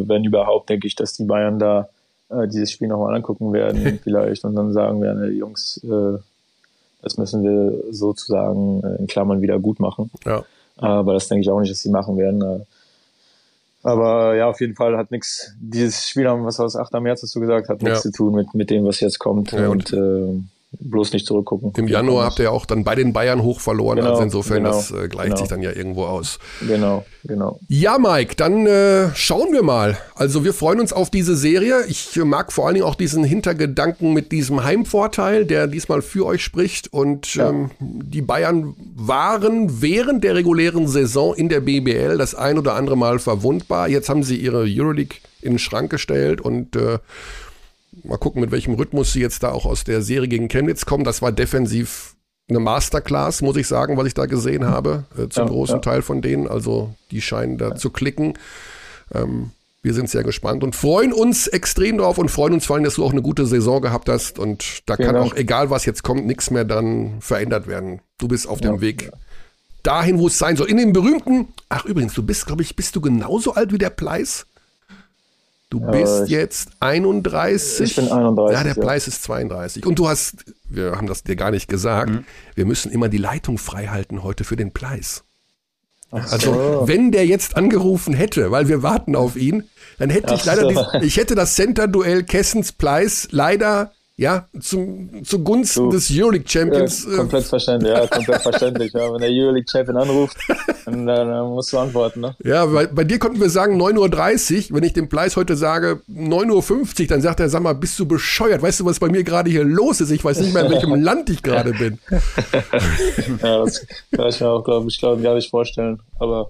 wenn überhaupt, denke ich, dass die Bayern da äh, dieses Spiel nochmal angucken werden, <laughs> vielleicht, und dann sagen werden, Jungs, äh, das müssen wir sozusagen äh, in Klammern wieder gut machen. Ja. Aber das denke ich auch nicht, dass sie machen werden. Äh, Aber ja, auf jeden Fall hat nichts, dieses Spiel was das, 8. März hast du gesagt, hat nichts Ja. zu tun mit, mit dem, was jetzt kommt. Ja, und äh, bloß nicht zurückgucken. Im Januar habt ihr ja auch dann bei den Bayern hoch verloren, Genau, also insofern genau, das äh, gleicht genau. sich dann ja irgendwo aus. Genau, genau. Ja, Mike, dann äh, schauen wir mal. Also wir freuen uns auf diese Serie. Ich äh, mag vor allen Dingen auch diesen Hintergedanken mit diesem Heimvorteil, der diesmal für euch spricht. Und Ja. ähm, die Bayern waren während der regulären Saison in der BBL das ein oder andere Mal verwundbar. Jetzt haben sie ihre Euroleague in den Schrank gestellt und äh, mal gucken, mit welchem Rhythmus sie jetzt da auch aus der Serie gegen Chemnitz kommen. Das war defensiv eine Masterclass, muss ich sagen, was ich da gesehen habe, äh, zum Ja, großen ja. Teil von denen. Also die scheinen da zu klicken. Ähm, wir sind sehr gespannt und freuen uns extrem drauf und freuen uns vor allem, dass du auch eine gute Saison gehabt hast. Und da Vielen kann Dank. auch, egal was jetzt kommt, nichts mehr dann verändert werden. Du bist auf dem Ja. Weg dahin, wo es sein soll. In dem berühmten, ach übrigens, du bist, glaube ich, bist du genauso alt wie der Pleiss? Du bist ich- jetzt 31. Ich bin 31, Ja, der ja. Pleiss ist 32. Und du hast, wir haben das dir gar nicht gesagt, Mhm. wir müssen immer die Leitung frei halten heute für den Pleiss. Ach Also, so. wenn der jetzt angerufen hätte, weil wir warten auf ihn, dann hätte ich Ach leider, so. dies, ich hätte das Center-Duell Kessens-Pleiss leider, ja, zum, zugunsten Du- des Euroleague-Champions. Ja, komplett verständlich, ja, komplett verständlich. Ja, wenn der Euroleague Champion anruft, dann, dann, dann musst du antworten, ne? Ja, bei, bei dir konnten wir sagen 9.30 Uhr. Wenn ich dem Pleiss heute sage 9.50 Uhr, dann sagt er, sag mal, bist du bescheuert? Weißt du, was bei mir gerade hier los ist? Ich weiß nicht mehr, in welchem <laughs> Land ich gerade bin. <laughs> Ja, das kann ich mir auch, glaube ich, glaub, gar nicht vorstellen. Aber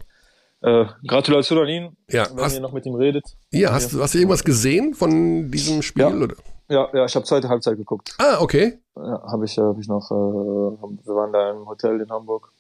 äh, Gratulation an ihn, Ja, wenn hast- ihr noch mit ihm redet. Ja, hast, du- hast du irgendwas gesehen von diesem Spiel? Ja. Oder? Ja, ja, ich habe zweite Halbzeit geguckt. Ah, okay. Ja, habe ich, hab ich noch, äh, wir waren da im Hotel in Hamburg.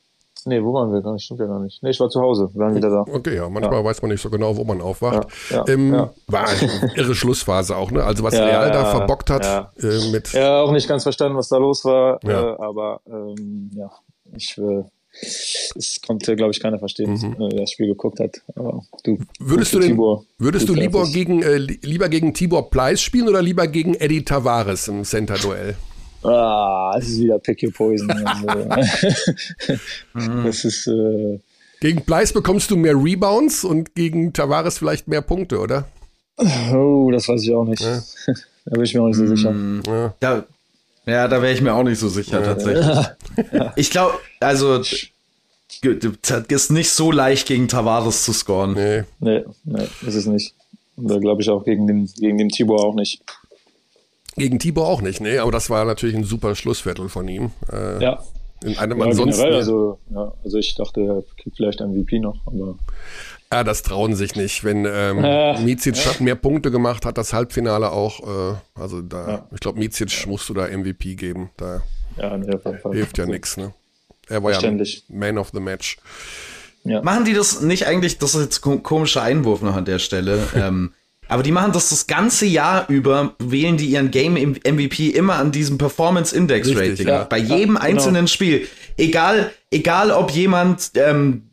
Nee, wo waren wir? Nicht, stimmt ja gar nicht. Nee, ich war zu Hause, wir waren wieder da. Okay, ja, manchmal weiß man nicht so genau, wo man aufwacht. Ja, ja, ähm, ja. War eine irre Schlussphase auch, ne? Also was Ja, Real da ja, verbockt hat ja. äh, mit. Ja, auch nicht ganz verstanden, was da los war, Ja. äh, aber ähm, ja, ich äh, es konnte, glaube ich, keiner verstehen, äh, der das Spiel geguckt hat. Aber du, Mhm. Würdest du denn, Tibor. würdest du lieber gegen, äh, li- lieber gegen Tibor Pleiss spielen oder lieber gegen Eddie Tavares im Center-Duell? Ah, es ist wieder Pick Your Poison. <laughs> Mhm. das ist äh, Gegen Pleiss bekommst du mehr Rebounds und gegen Tavares vielleicht mehr Punkte, oder? oh, das weiß ich auch nicht. <laughs> da bin ich mir auch nicht so sicher. Ja. Da, ja, da wäre ich mir auch nicht so sicher, tatsächlich. <laughs> Ich glaube, also, das ist nicht so leicht gegen Tavares zu scoren. Nee. Nee, nee, ist es nicht. Und da glaube ich auch gegen den, gegen den Tibor auch nicht. Gegen Tibor auch nicht, nee, aber das war natürlich ein super Schlussviertel von ihm. Äh, Ja, In einem ja ansonsten. generell, also, ja, also ich dachte, er kriegt vielleicht MVP noch, aber Ja, das trauen sich nicht. Wenn ähm, <laughs> Ah. Micic hat mehr Punkte gemacht, hat das Halbfinale auch. Äh, also da, Ja. ich glaube, Micic musst du da MVP geben. Da ja, hilft ja nichts. Ne? Er war ja. Man of the Match. Ja. Machen die das nicht eigentlich, das ist jetzt ein komischer Einwurf noch an der Stelle, <laughs> ähm, aber die machen das das ganze Jahr über, wählen die ihren Game MVP immer an diesem Performance Index Richtig, Rating. ja. Bei Ja, jedem genau. einzelnen Spiel. Egal, egal ob jemand ähm,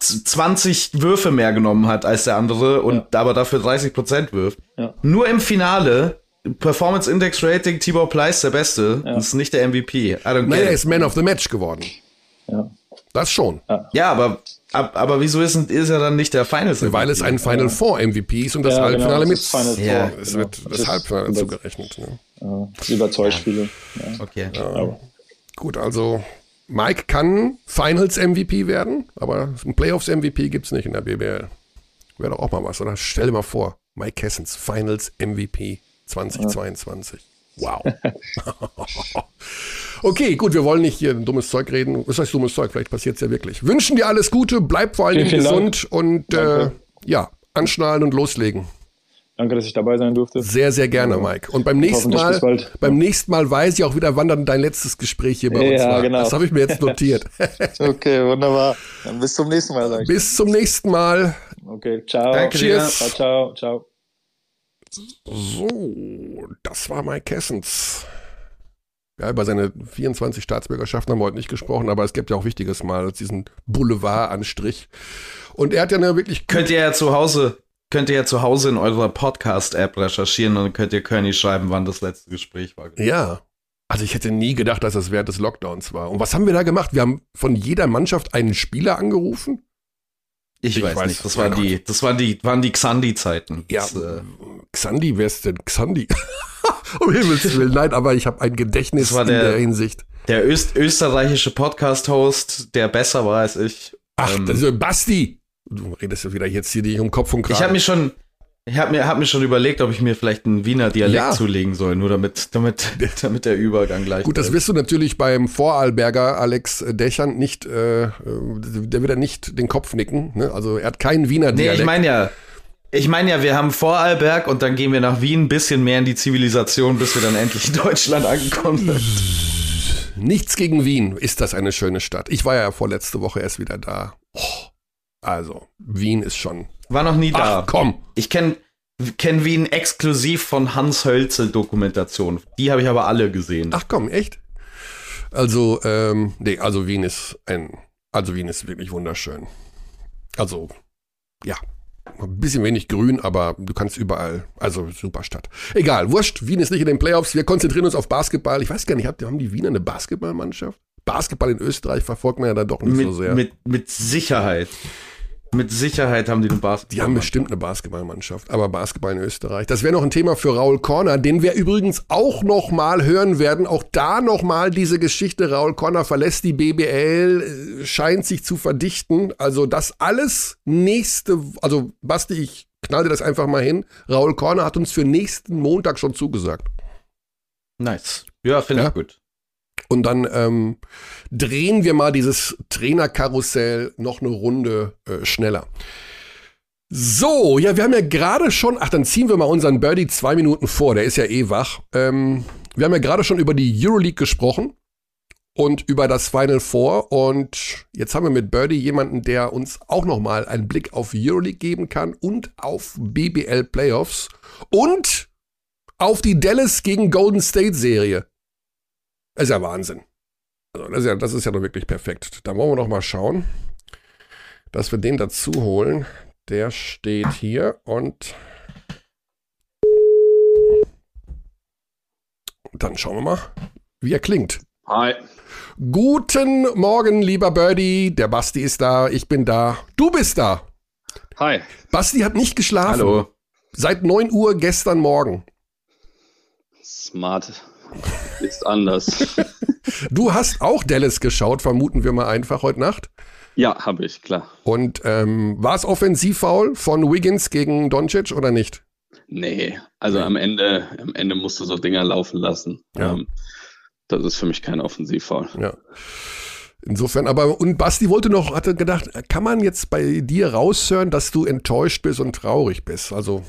20 Würfe mehr genommen hat als der andere und aber dafür 30 Prozent wirft. Ja. Nur im Finale, Performance Index Rating, Tibor Pleiss der Beste. Das ist nicht der MVP. I don't Nein, er ist Man of the Match geworden. Ja. Das schon. Ja, aber, ab, aber wieso ist, ist er dann nicht der Finals MVP? Weil es ein Final Four MVP ist und das Ja, Halbfinale genau, mit. das Final Ja, Four, es genau. wird das, ist Halbfinale über- zugerechnet. Ne? Ja, das überzeugt viele. Ja. Okay. Aber Gut, also Mike kann Finals MVP werden, aber ein Playoffs MVP gibt es nicht in der BBL. Wäre doch auch mal was, oder? Stell dir mal vor, Mike Kessens, Finals MVP 2022. Wow. <laughs> okay, gut, wir wollen nicht hier ein dummes Zeug reden. Was heißt dummes Zeug? Vielleicht passiert es ja wirklich. Wünschen dir alles Gute, bleib vor allen Dingen Vielen, vielen gesund und äh, ja, anschnallen und loslegen. Danke, dass ich dabei sein durfte. Sehr, sehr gerne, Mike. Und beim nächsten Mal, beim nächsten Mal weiß ich auch wieder, wann dann dein letztes Gespräch hier bei uns Ja, war. genau. Das habe ich mir jetzt notiert. <laughs> Okay, wunderbar. Dann bis zum nächsten Mal, sag ich. Bis zum nächsten Mal. Okay, ciao. Danke dir. Ciao, ciao, ciao. So, das war Mike Kessens. Ja, über seine 24 Staatsbürgerschaften haben wir heute nicht gesprochen, aber es gibt ja auch Wichtiges mal als diesen Boulevard-Anstrich. Und er hat ja eine wirklich Könnt ihr ja zu Hause, könnt ihr ja zu Hause in eurer Podcast-App recherchieren und dann könnt ihr König schreiben, wann das letzte Gespräch war. Ja. Also ich hätte nie gedacht, dass das während des Lockdowns war. Und was haben wir da gemacht? Wir haben von jeder Mannschaft einen Spieler angerufen. Ich, Ich weiß, weiß, nicht. Das waren Gott. die, das waren die, waren die Xandi-Zeiten. Ja, Das, äh, Xandi, wer ist denn Xandi? <laughs> um Himmels Willen, nein, aber ich habe ein Gedächtnis war in der- der Hinsicht. der Öst österreichische Podcast-Host, der besser war als ich. Ach, Ähm, das ist Basti. Du redest ja wieder jetzt hier nicht um Kopf und Kragen. Ich habe mir schon, ich habe mir, hab mir schon überlegt, ob ich mir vielleicht einen Wiener Dialekt Ja. zulegen soll, nur damit, damit, <laughs> damit der Übergang gleich. Gut, das wirst du natürlich beim Vorarlberger Alex Dächern nicht, äh, der wird ja nicht den Kopf nicken. Ne? Also er hat keinen Wiener Nee, Dialekt. ich meine ja, Ich meine ja, wir haben Vorarlberg und dann gehen wir nach Wien ein bisschen mehr in die Zivilisation, bis wir dann endlich in Deutschland angekommen sind. Nichts gegen Wien, ist das eine schöne Stadt. Ich war ja vorletzte Woche erst wieder da. Oh, also, Wien ist schon. War noch nie da. Ach, komm. Ich kenne kenn Wien exklusiv von Hans Hölzel Dokumentation. Die habe ich aber alle gesehen. Ach komm, echt? Also, ähm, nee, also Wien ist ein, also Wien ist wirklich wunderschön. Also, ja, ein bisschen wenig grün, aber du kannst überall, also super Stadt. Egal, wurscht, Wien ist nicht in den Playoffs, wir konzentrieren uns auf Basketball. Ich weiß gar nicht, haben die Wiener eine Basketballmannschaft? Basketball in Österreich verfolgt man ja da doch nicht mit, so sehr. Mit, mit Sicherheit. Mit Sicherheit haben die eine Basketball. Die haben bestimmt eine Basketballmannschaft, aber Basketball in Österreich. Das wäre noch ein Thema für Raul Korner, den wir übrigens auch noch mal hören werden. Auch da noch mal diese Geschichte. Raul Korner verlässt die BBL, äh, scheint sich zu verdichten. Also das alles nächste, also Basti, ich knall dir das einfach mal hin. Raul Korner hat uns für nächsten Montag schon zugesagt. Nice. Ja, finde ich ja? gut. Und dann ähm, drehen wir mal dieses Trainerkarussell noch eine Runde äh, schneller. So, ja, wir haben ja gerade schon, ach, dann ziehen wir mal unseren Birdie zwei Minuten vor, der ist ja eh wach. Ähm, wir haben ja gerade schon über die Euroleague gesprochen und über das Final Four und jetzt haben wir mit Birdie jemanden, der uns auch nochmal einen Blick auf Euroleague geben kann und auf BBL Playoffs und auf die Dallas gegen Golden State Serie. Das ist ja Wahnsinn. Also das, ist ja, das ist ja doch wirklich perfekt. Da wollen wir noch mal schauen, dass wir den dazu holen. Der steht hier und dann schauen wir mal, wie er klingt. Hi. Guten Morgen, lieber Birdie. Der Basti ist da, ich bin da. Du bist da. Hi. Basti hat nicht geschlafen. Hallo. Seit 9 Uhr gestern Morgen. Smart ist anders. <laughs> du hast auch Dallas geschaut, vermuten wir mal einfach heute Nacht. Ja, habe ich, klar. Und ähm, war es Offensivfoul von Wiggins gegen Doncic oder nicht? Nee, also am Ende, am Ende musst du so Dinger laufen lassen. Ja. Ähm, das ist für mich kein Offensivfoul. Ja. Insofern, aber und Basti wollte noch, hatte gedacht, kann man jetzt bei dir raushören, dass du enttäuscht bist und traurig bist? Also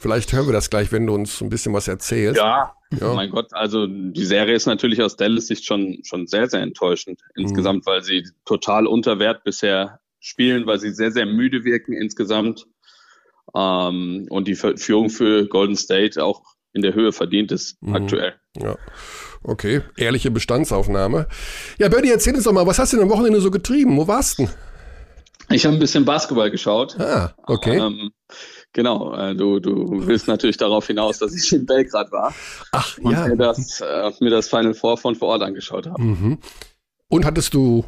Vielleicht hören wir das gleich, wenn du uns ein bisschen was erzählst. Ja, ja. mein Gott, also die Serie ist natürlich aus Dallas Sicht schon, schon sehr, sehr enttäuschend insgesamt, mhm. weil sie total unter Wert bisher spielen, weil sie sehr, sehr müde wirken insgesamt. Ähm, und die Führung für Golden State auch in der Höhe verdient ist mhm. aktuell. Ja. Okay, ehrliche Bestandsaufnahme. Ja, Birdie, erzähl uns doch mal, was hast du denn am Wochenende so getrieben? Wo warst du? Ich habe ein bisschen Basketball geschaut. Ah, okay. Ähm, Genau, äh, du, du willst natürlich darauf hinaus, dass ich in Belgrad war. Ach, und ja. mir das, äh, mir das Final Four von vor Ort angeschaut habe. Mhm. Und hattest du,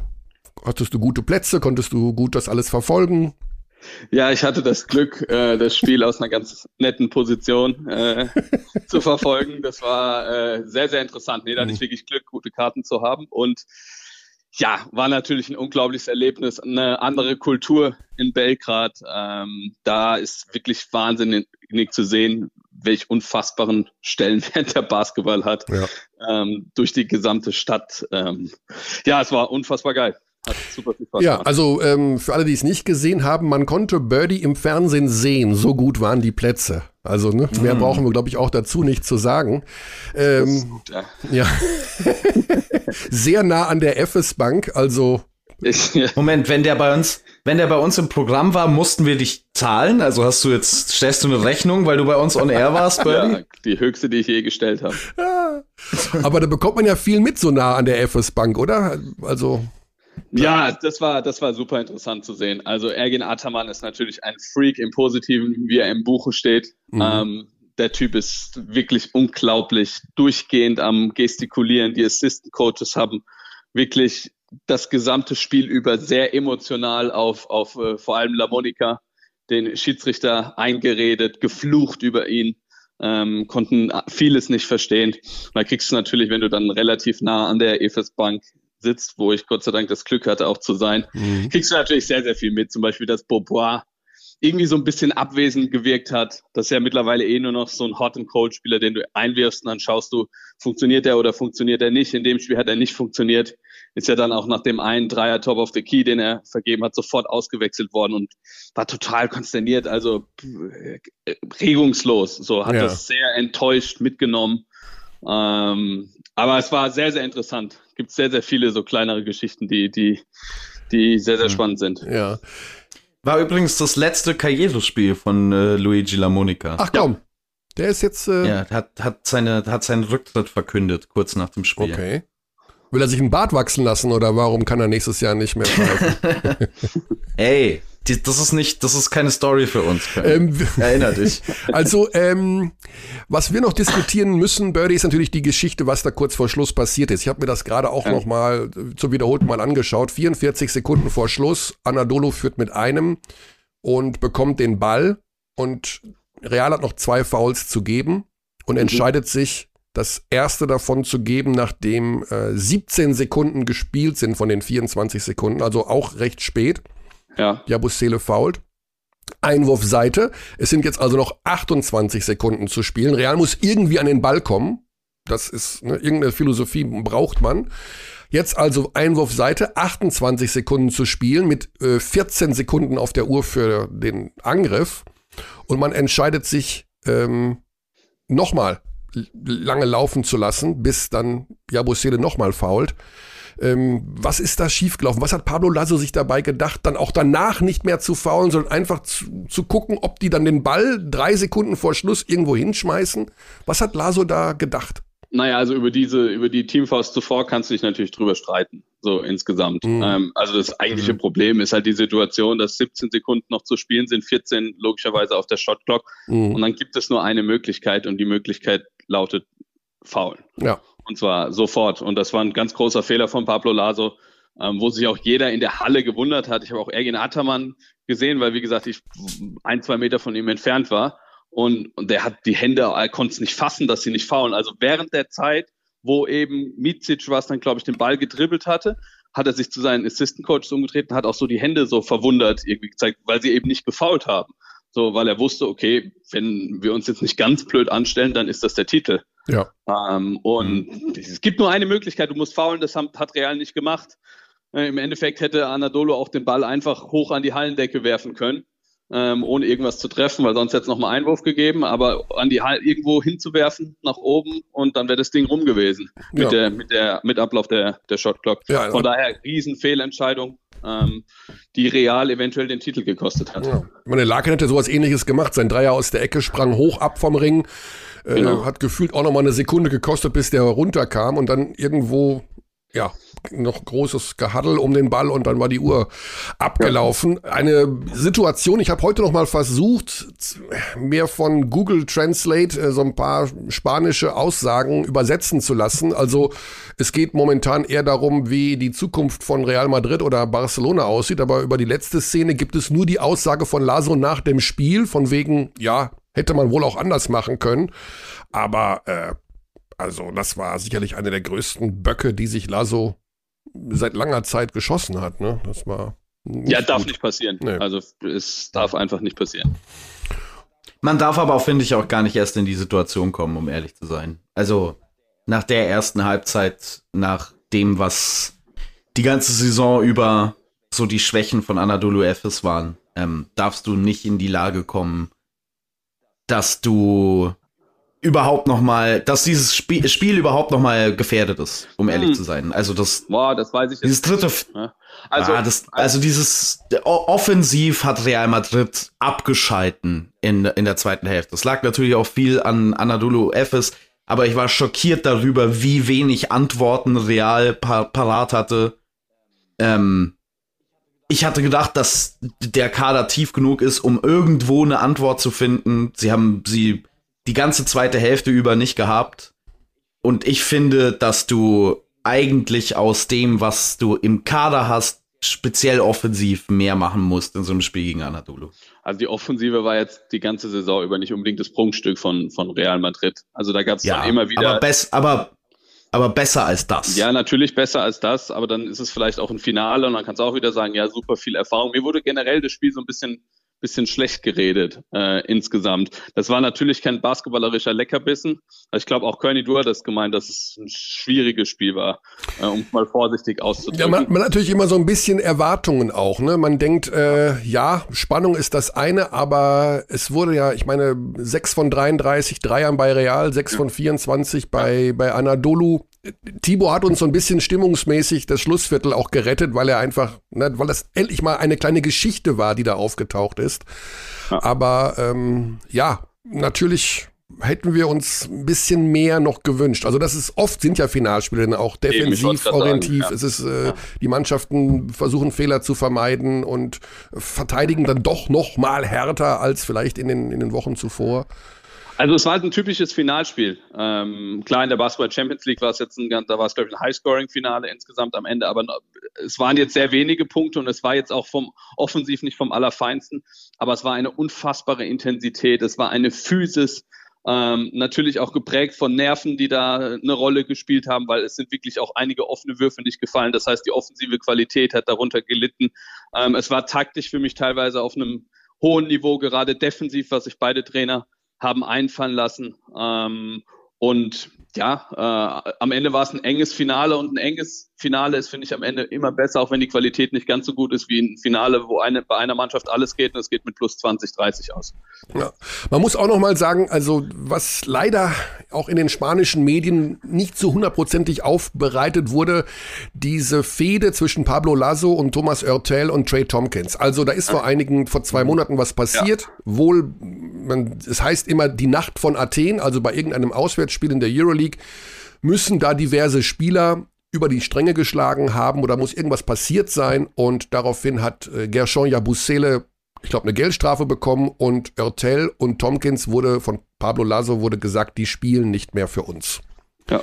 hattest du gute Plätze? Konntest du gut das alles verfolgen? Ja, ich hatte das Glück, äh, das Spiel aus einer ganz netten Position äh, zu verfolgen. Das war äh, sehr, sehr interessant. Nee, da hatte ich mhm. wirklich Glück, gute Karten zu haben. Und ja, war natürlich ein unglaubliches Erlebnis, eine andere Kultur in Belgrad. Ähm, da ist wirklich wahnsinnig zu sehen, welch unfassbaren Stellenwert der Basketball hat ja. ähm, durch die gesamte Stadt. Ähm, ja, es war unfassbar geil. Hat super viel Spaß ja, gemacht. also ähm, für alle, die es nicht gesehen haben, man konnte Birdie im Fernsehen sehen. So gut waren die Plätze. Also ne, mehr mm. brauchen wir, glaube ich, auch dazu nicht zu sagen. Ähm, gut, ja. ja. <laughs> Sehr nah an der FS Bank, also Moment, wenn der bei uns, wenn der bei uns im Programm war, mussten wir dich zahlen? Also hast du jetzt, stellst du eine Rechnung, weil du bei uns on air warst, <laughs> Birdie? Ja, die höchste, die ich je gestellt habe. Ja. Aber da bekommt man ja viel mit so nah an der FS Bank, oder? Also. Ja, das war, das war super interessant zu sehen. Also Ergin Ataman ist natürlich ein Freak im Positiven, wie er im Buche steht. Mhm. Ähm, der Typ ist wirklich unglaublich durchgehend am Gestikulieren. Die Assistant Coaches haben wirklich das gesamte Spiel über sehr emotional auf, auf äh, vor allem La Monica, den Schiedsrichter, eingeredet, geflucht über ihn, ähm, konnten vieles nicht verstehen. da kriegst du natürlich, wenn du dann relativ nah an der EFS Bank sitzt, wo ich Gott sei Dank das Glück hatte, auch zu sein, mhm. kriegst du natürlich sehr, sehr viel mit. Zum Beispiel, dass Beaubois irgendwie so ein bisschen abwesend gewirkt hat. Das ist ja mittlerweile eh nur noch so ein Hot and Cold Spieler, den du einwirfst und dann schaust du, funktioniert er oder funktioniert er nicht. In dem Spiel hat er nicht funktioniert. ist ja dann auch nach dem einen Dreier Top of the Key, den er vergeben hat, sofort ausgewechselt worden und war total konsterniert, also äh, regungslos. So hat Ja. das sehr enttäuscht mitgenommen. Ähm, aber es war sehr, sehr interessant. Gibt sehr, sehr viele so kleinere Geschichten, die, die, die sehr, sehr spannend sind. Ja. War übrigens das letzte Karrierespiel von äh, Luigi LaMonica. Ach komm, der ist jetzt. Äh, Ja, hat, hat, seine, hat seinen Rücktritt verkündet, kurz nach dem Spiel. Okay. Will er sich einen Bart wachsen lassen oder warum kann er nächstes Jahr nicht mehr <laughs> pfeifen? Ey, die, das ist nicht, das ist keine Story für uns. ähm, Erinner dich. <laughs> Also, ähm, was wir noch diskutieren müssen, Birdie, ist natürlich die Geschichte, was da kurz vor Schluss passiert ist. Ich habe mir das gerade auch noch mal äh, zum wiederholten Mal angeschaut. 44 Sekunden vor Schluss, Anadolu führt mit einem und bekommt den Ball und Real hat noch zwei Fouls zu geben und entscheidet sich, das erste davon zu geben, nachdem äh, 17 Sekunden gespielt sind von den 24 Sekunden, also auch recht spät. Ja. Jabusele fault. Einwurf Seite. Es sind jetzt also noch 28 Sekunden zu spielen. Real muss irgendwie an den Ball kommen. Das ist, ne, irgendeine Philosophie braucht man. Jetzt also Einwurf Seite, 28 Sekunden zu spielen mit äh, 14 Sekunden auf der Uhr für den Angriff. Und man entscheidet sich ähm, nochmal lange laufen zu lassen, bis dann Jabusele nochmal fault. Ähm, was ist da schiefgelaufen? Was hat Pablo Lasso sich dabei gedacht, dann auch danach nicht mehr zu faulen, sondern einfach zu, zu gucken, ob die dann den Ball drei Sekunden vor Schluss irgendwo hinschmeißen? Was hat Lasso da gedacht? Naja, also über diese, über die Teamfaust zuvor kannst du dich natürlich drüber streiten, so insgesamt. Mhm. Ähm, also das eigentliche Mhm. Problem ist halt die Situation, dass 17 Sekunden noch zu spielen sind, 14 logischerweise auf der Shotclock Mhm. und dann gibt es nur eine Möglichkeit und die Möglichkeit lautet Foul. Ja. Und zwar sofort. Und das war ein ganz großer Fehler von Pablo Laso, ähm, wo sich auch jeder in der Halle gewundert hat. Ich habe auch Ergin Attermann gesehen, weil wie gesagt, ich ein, zwei Meter von ihm entfernt war. Und, und der hat die Hände, er konnte es nicht fassen, dass sie nicht faulen. Also während der Zeit, wo eben Micic was dann, glaube ich, den Ball gedribbelt hatte, hat er sich zu seinen Assistant Coaches umgetreten, hat auch so die Hände so verwundert irgendwie gezeigt, weil sie eben nicht gefault haben. So, weil er wusste, okay, wenn wir uns jetzt nicht ganz blöd anstellen, dann ist das der Titel. Ja. Ähm, und es gibt nur eine Möglichkeit, du musst faulen, das hat, Real nicht gemacht. Äh, Im Endeffekt hätte Anadolu auch den Ball einfach hoch an die Hallendecke werfen können, ähm, ohne irgendwas zu treffen, weil sonst hätte es nochmal Einwurf gegeben, aber an die Hall irgendwo hinzuwerfen, nach oben und dann wäre das Ding rum gewesen mit, Ja. der, mit, der, mit Ablauf der, der Shotclock. Ja, Von daher Riesenfehlentscheidung, ähm, die Real eventuell den Titel gekostet hat. Ja. Ich meine, Larkin hätte sowas ähnliches gemacht. Sein Dreier aus der Ecke sprang hoch ab vom Ring. Äh, Genau. Hat gefühlt auch noch mal eine Sekunde gekostet, bis der runterkam und dann irgendwo, ja, noch großes Gehaddel um den Ball und dann war die Uhr abgelaufen. Eine Situation, ich habe heute noch mal versucht, mir von Google Translate äh, so ein paar spanische Aussagen übersetzen zu lassen. Also es geht momentan eher darum, wie die Zukunft von Real Madrid oder Barcelona aussieht, aber über die letzte Szene gibt es nur die Aussage von Laso nach dem Spiel, von wegen, ja, hätte man wohl auch anders machen können. Aber äh, also das war sicherlich eine der größten Böcke, die sich Laso seit langer Zeit geschossen hat. Ne? Das war Ja, darf gut. nicht passieren. Nee. Also es darf einfach nicht passieren. Man darf aber auch, finde ich, auch gar nicht erst in die Situation kommen, um ehrlich zu sein. Also nach der ersten Halbzeit, nach dem, was die ganze Saison über so die Schwächen von Anadolu Efes waren, ähm, darfst du nicht in die Lage kommen, dass du überhaupt noch mal, dass dieses Spiel, Spiel überhaupt noch mal gefährdet ist, um ehrlich Hm. zu sein. Also das, Boah, das weiß ich jetzt. dieses dritte, Ja. Also, ah, das, also dieses offensiv hat Real Madrid abgeschalten in, in der zweiten Hälfte. Das lag natürlich auch viel an Anadolu Efes, aber ich war schockiert darüber, wie wenig Antworten Real par parat hatte. Ähm, ich hatte gedacht, dass der Kader tief genug ist, um irgendwo eine Antwort zu finden. Sie haben sie die ganze zweite Hälfte über nicht gehabt. Und ich finde, dass du eigentlich aus dem, was du im Kader hast, speziell offensiv mehr machen musst in so einem Spiel gegen Anadolu. also die Offensive war jetzt die ganze Saison über nicht unbedingt das Prunkstück von, von Real Madrid. Also da gab es dann immer wieder. aber, bess aber, aber besser als das. Ja, natürlich besser als das, aber dann ist es vielleicht auch ein Finale und dann kannst du auch wieder sagen, ja, super viel Erfahrung. Mir wurde generell das Spiel so ein bisschen, bisschen schlecht geredet äh, insgesamt. Das war natürlich kein basketballerischer Leckerbissen. Also ich glaube, auch Kearney, du hattest gemeint, dass es ein schwieriges Spiel war, äh, um mal vorsichtig auszudrücken. Ja, man, man hat natürlich immer so ein bisschen Erwartungen auch. Ne? Man denkt, äh, ja, Spannung ist das eine, aber es wurde ja, ich meine, 6 von 33 Dreiern bei Real, 6 von 24 bei, bei Anadolu. Thibaut hat uns so ein bisschen stimmungsmäßig das Schlussviertel auch gerettet, weil er einfach, ne, weil das endlich mal eine kleine Geschichte war, die da aufgetaucht ist. Ja. Aber ähm, ja, natürlich hätten wir uns ein bisschen mehr noch gewünscht. Also das ist oft sind ja Finalspiele dann auch defensiv orientiv. Sagen, ja. Es ist äh, ja. die Mannschaften versuchen Fehler zu vermeiden und verteidigen dann doch noch mal härter als vielleicht in den in den Wochen zuvor. Also es war halt ein typisches Finalspiel. Ähm, klar, in der Basketball Champions League war es jetzt ein, da war es glaube ich ein High-Scoring-Finale insgesamt am Ende, aber es waren jetzt sehr wenige Punkte und es war jetzt auch vom Offensiv nicht vom Allerfeinsten, aber es war eine unfassbare Intensität, es war eine Physis, ähm, natürlich auch geprägt von Nerven, die da eine Rolle gespielt haben, weil es sind wirklich auch einige offene Würfe nicht gefallen. Das heißt, die offensive Qualität hat darunter gelitten. Ähm, es war taktisch für mich teilweise auf einem hohen Niveau, gerade defensiv, was sich beide Trainer haben einfallen lassen. Ähm, und ja, äh, am Ende war es ein enges Finale und ein enges Finale ist, finde ich, am Ende immer besser, auch wenn die Qualität nicht ganz so gut ist wie ein Finale, wo eine, bei einer Mannschaft alles geht und es geht mit plus 20, 30 aus. Ja. Man muss auch noch mal sagen, also was leider auch in den spanischen Medien nicht so hundertprozentig aufbereitet wurde, diese Fehde zwischen Pablo Lasso und Thomas Oertel und Trey Tompkins. Also da ist vor einigen, vor zwei Monaten was passiert. Ja. Wohl, man, es heißt immer die Nacht von Athen, also bei irgendeinem Auswärtsspiel in der Euroleague müssen da diverse Spieler über die Stränge geschlagen haben oder muss irgendwas passiert sein und daraufhin hat äh, Gershon Jabusele, ich glaube, eine Geldstrafe bekommen und Oertel und Tompkins wurde von Pablo Lasso wurde gesagt, die spielen nicht mehr für uns. Ja.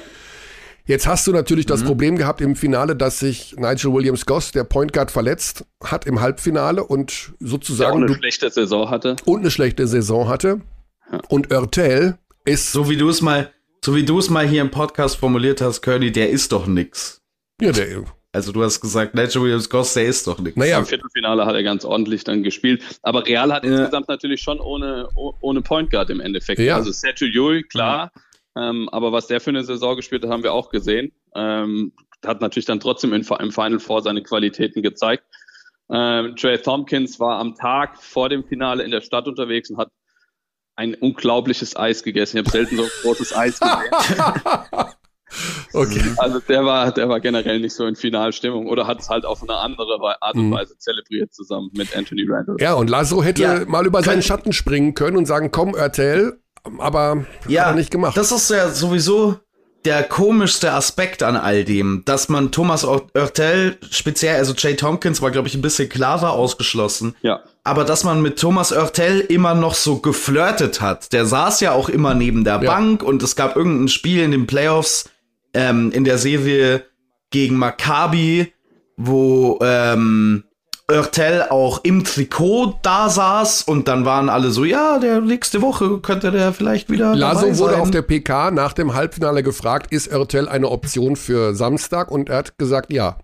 Jetzt hast du natürlich mhm. das Problem gehabt im Finale, dass sich Nigel Williams Goss, der Point Guard, verletzt hat im Halbfinale und sozusagen. Der auch eine schlechte Saison hatte. Und eine schlechte Saison hatte. Ja. Und Oertel ist. So wie du es mal so wie du es mal hier im Podcast formuliert hast, Curly, der ist doch nix. Ja, der. Also du hast gesagt, Nigel Williams Goss, der ist doch nix. Naja. Im Viertelfinale hat er ganz ordentlich dann gespielt. Aber Real hat ja. insgesamt natürlich schon ohne, ohne Point Guard im Endeffekt. Ja. Also Sergio Llull, klar. Ja. Ähm, aber was der für eine Saison gespielt hat, haben wir auch gesehen. Ähm, hat natürlich dann trotzdem im, im Final Four seine Qualitäten gezeigt. Ähm, Trey Tompkins war am Tag vor dem Finale in der Stadt unterwegs und hat ein unglaubliches Eis gegessen. Ich habe selten so ein großes Eis gesehen. <laughs> okay. Also der war, der war generell nicht so in Finalstimmung oder hat es halt auf eine andere Art und mhm. Weise mhm. zelebriert zusammen mit Anthony Randall. Ja, und Lasso hätte ja, mal über seinen Schatten springen können und sagen, komm, erzähl, aber ja, hat er nicht gemacht. Das ist ja sowieso der komischste Aspekt an all dem, dass man Thomas Oertel, speziell, also Jay Tompkins war, glaube ich, ein bisschen klarer ausgeschlossen. Ja. Aber dass man mit Thomas Oertel immer noch so geflirtet hat. Der saß ja auch immer neben der ja. Bank und es gab irgendein Spiel in den Playoffs ähm, in der Serie gegen Maccabi, wo ähm, Oertel auch im Trikot da saß und dann waren alle so, ja, der nächste Woche könnte der vielleicht wieder. Laso wurde auf der PK nach dem Halbfinale gefragt, ist Oertel eine Option für Samstag und er hat gesagt, ja.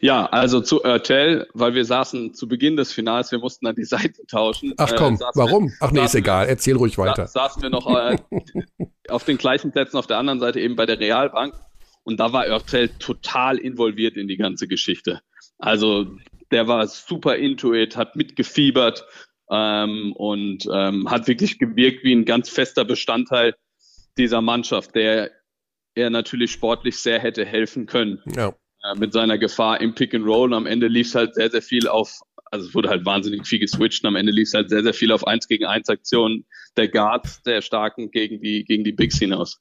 Ja, also zu Oertel, weil wir saßen zu Beginn des Finals, wir mussten dann die Seiten tauschen. Ach komm, äh, warum? Wir, Ach nee, ist egal, erzähl ruhig weiter. Saßen wir noch äh, <laughs> auf den gleichen Plätzen auf der anderen Seite eben bei der Realbank und da war Oertel total involviert in die ganze Geschichte. Also der war super into it, hat mitgefiebert ähm, und ähm, hat wirklich gewirkt wie ein ganz fester Bestandteil dieser Mannschaft, der er natürlich sportlich sehr hätte helfen können. Ja. Äh, mit seiner Gefahr im Pick and Roll. Und am Ende lief es halt sehr, sehr viel auf, also es wurde halt wahnsinnig viel geswitcht und am Ende lief es halt sehr, sehr viel auf 1 gegen 1 Aktionen der Guards, der Starken gegen die, gegen die Bigs hinaus.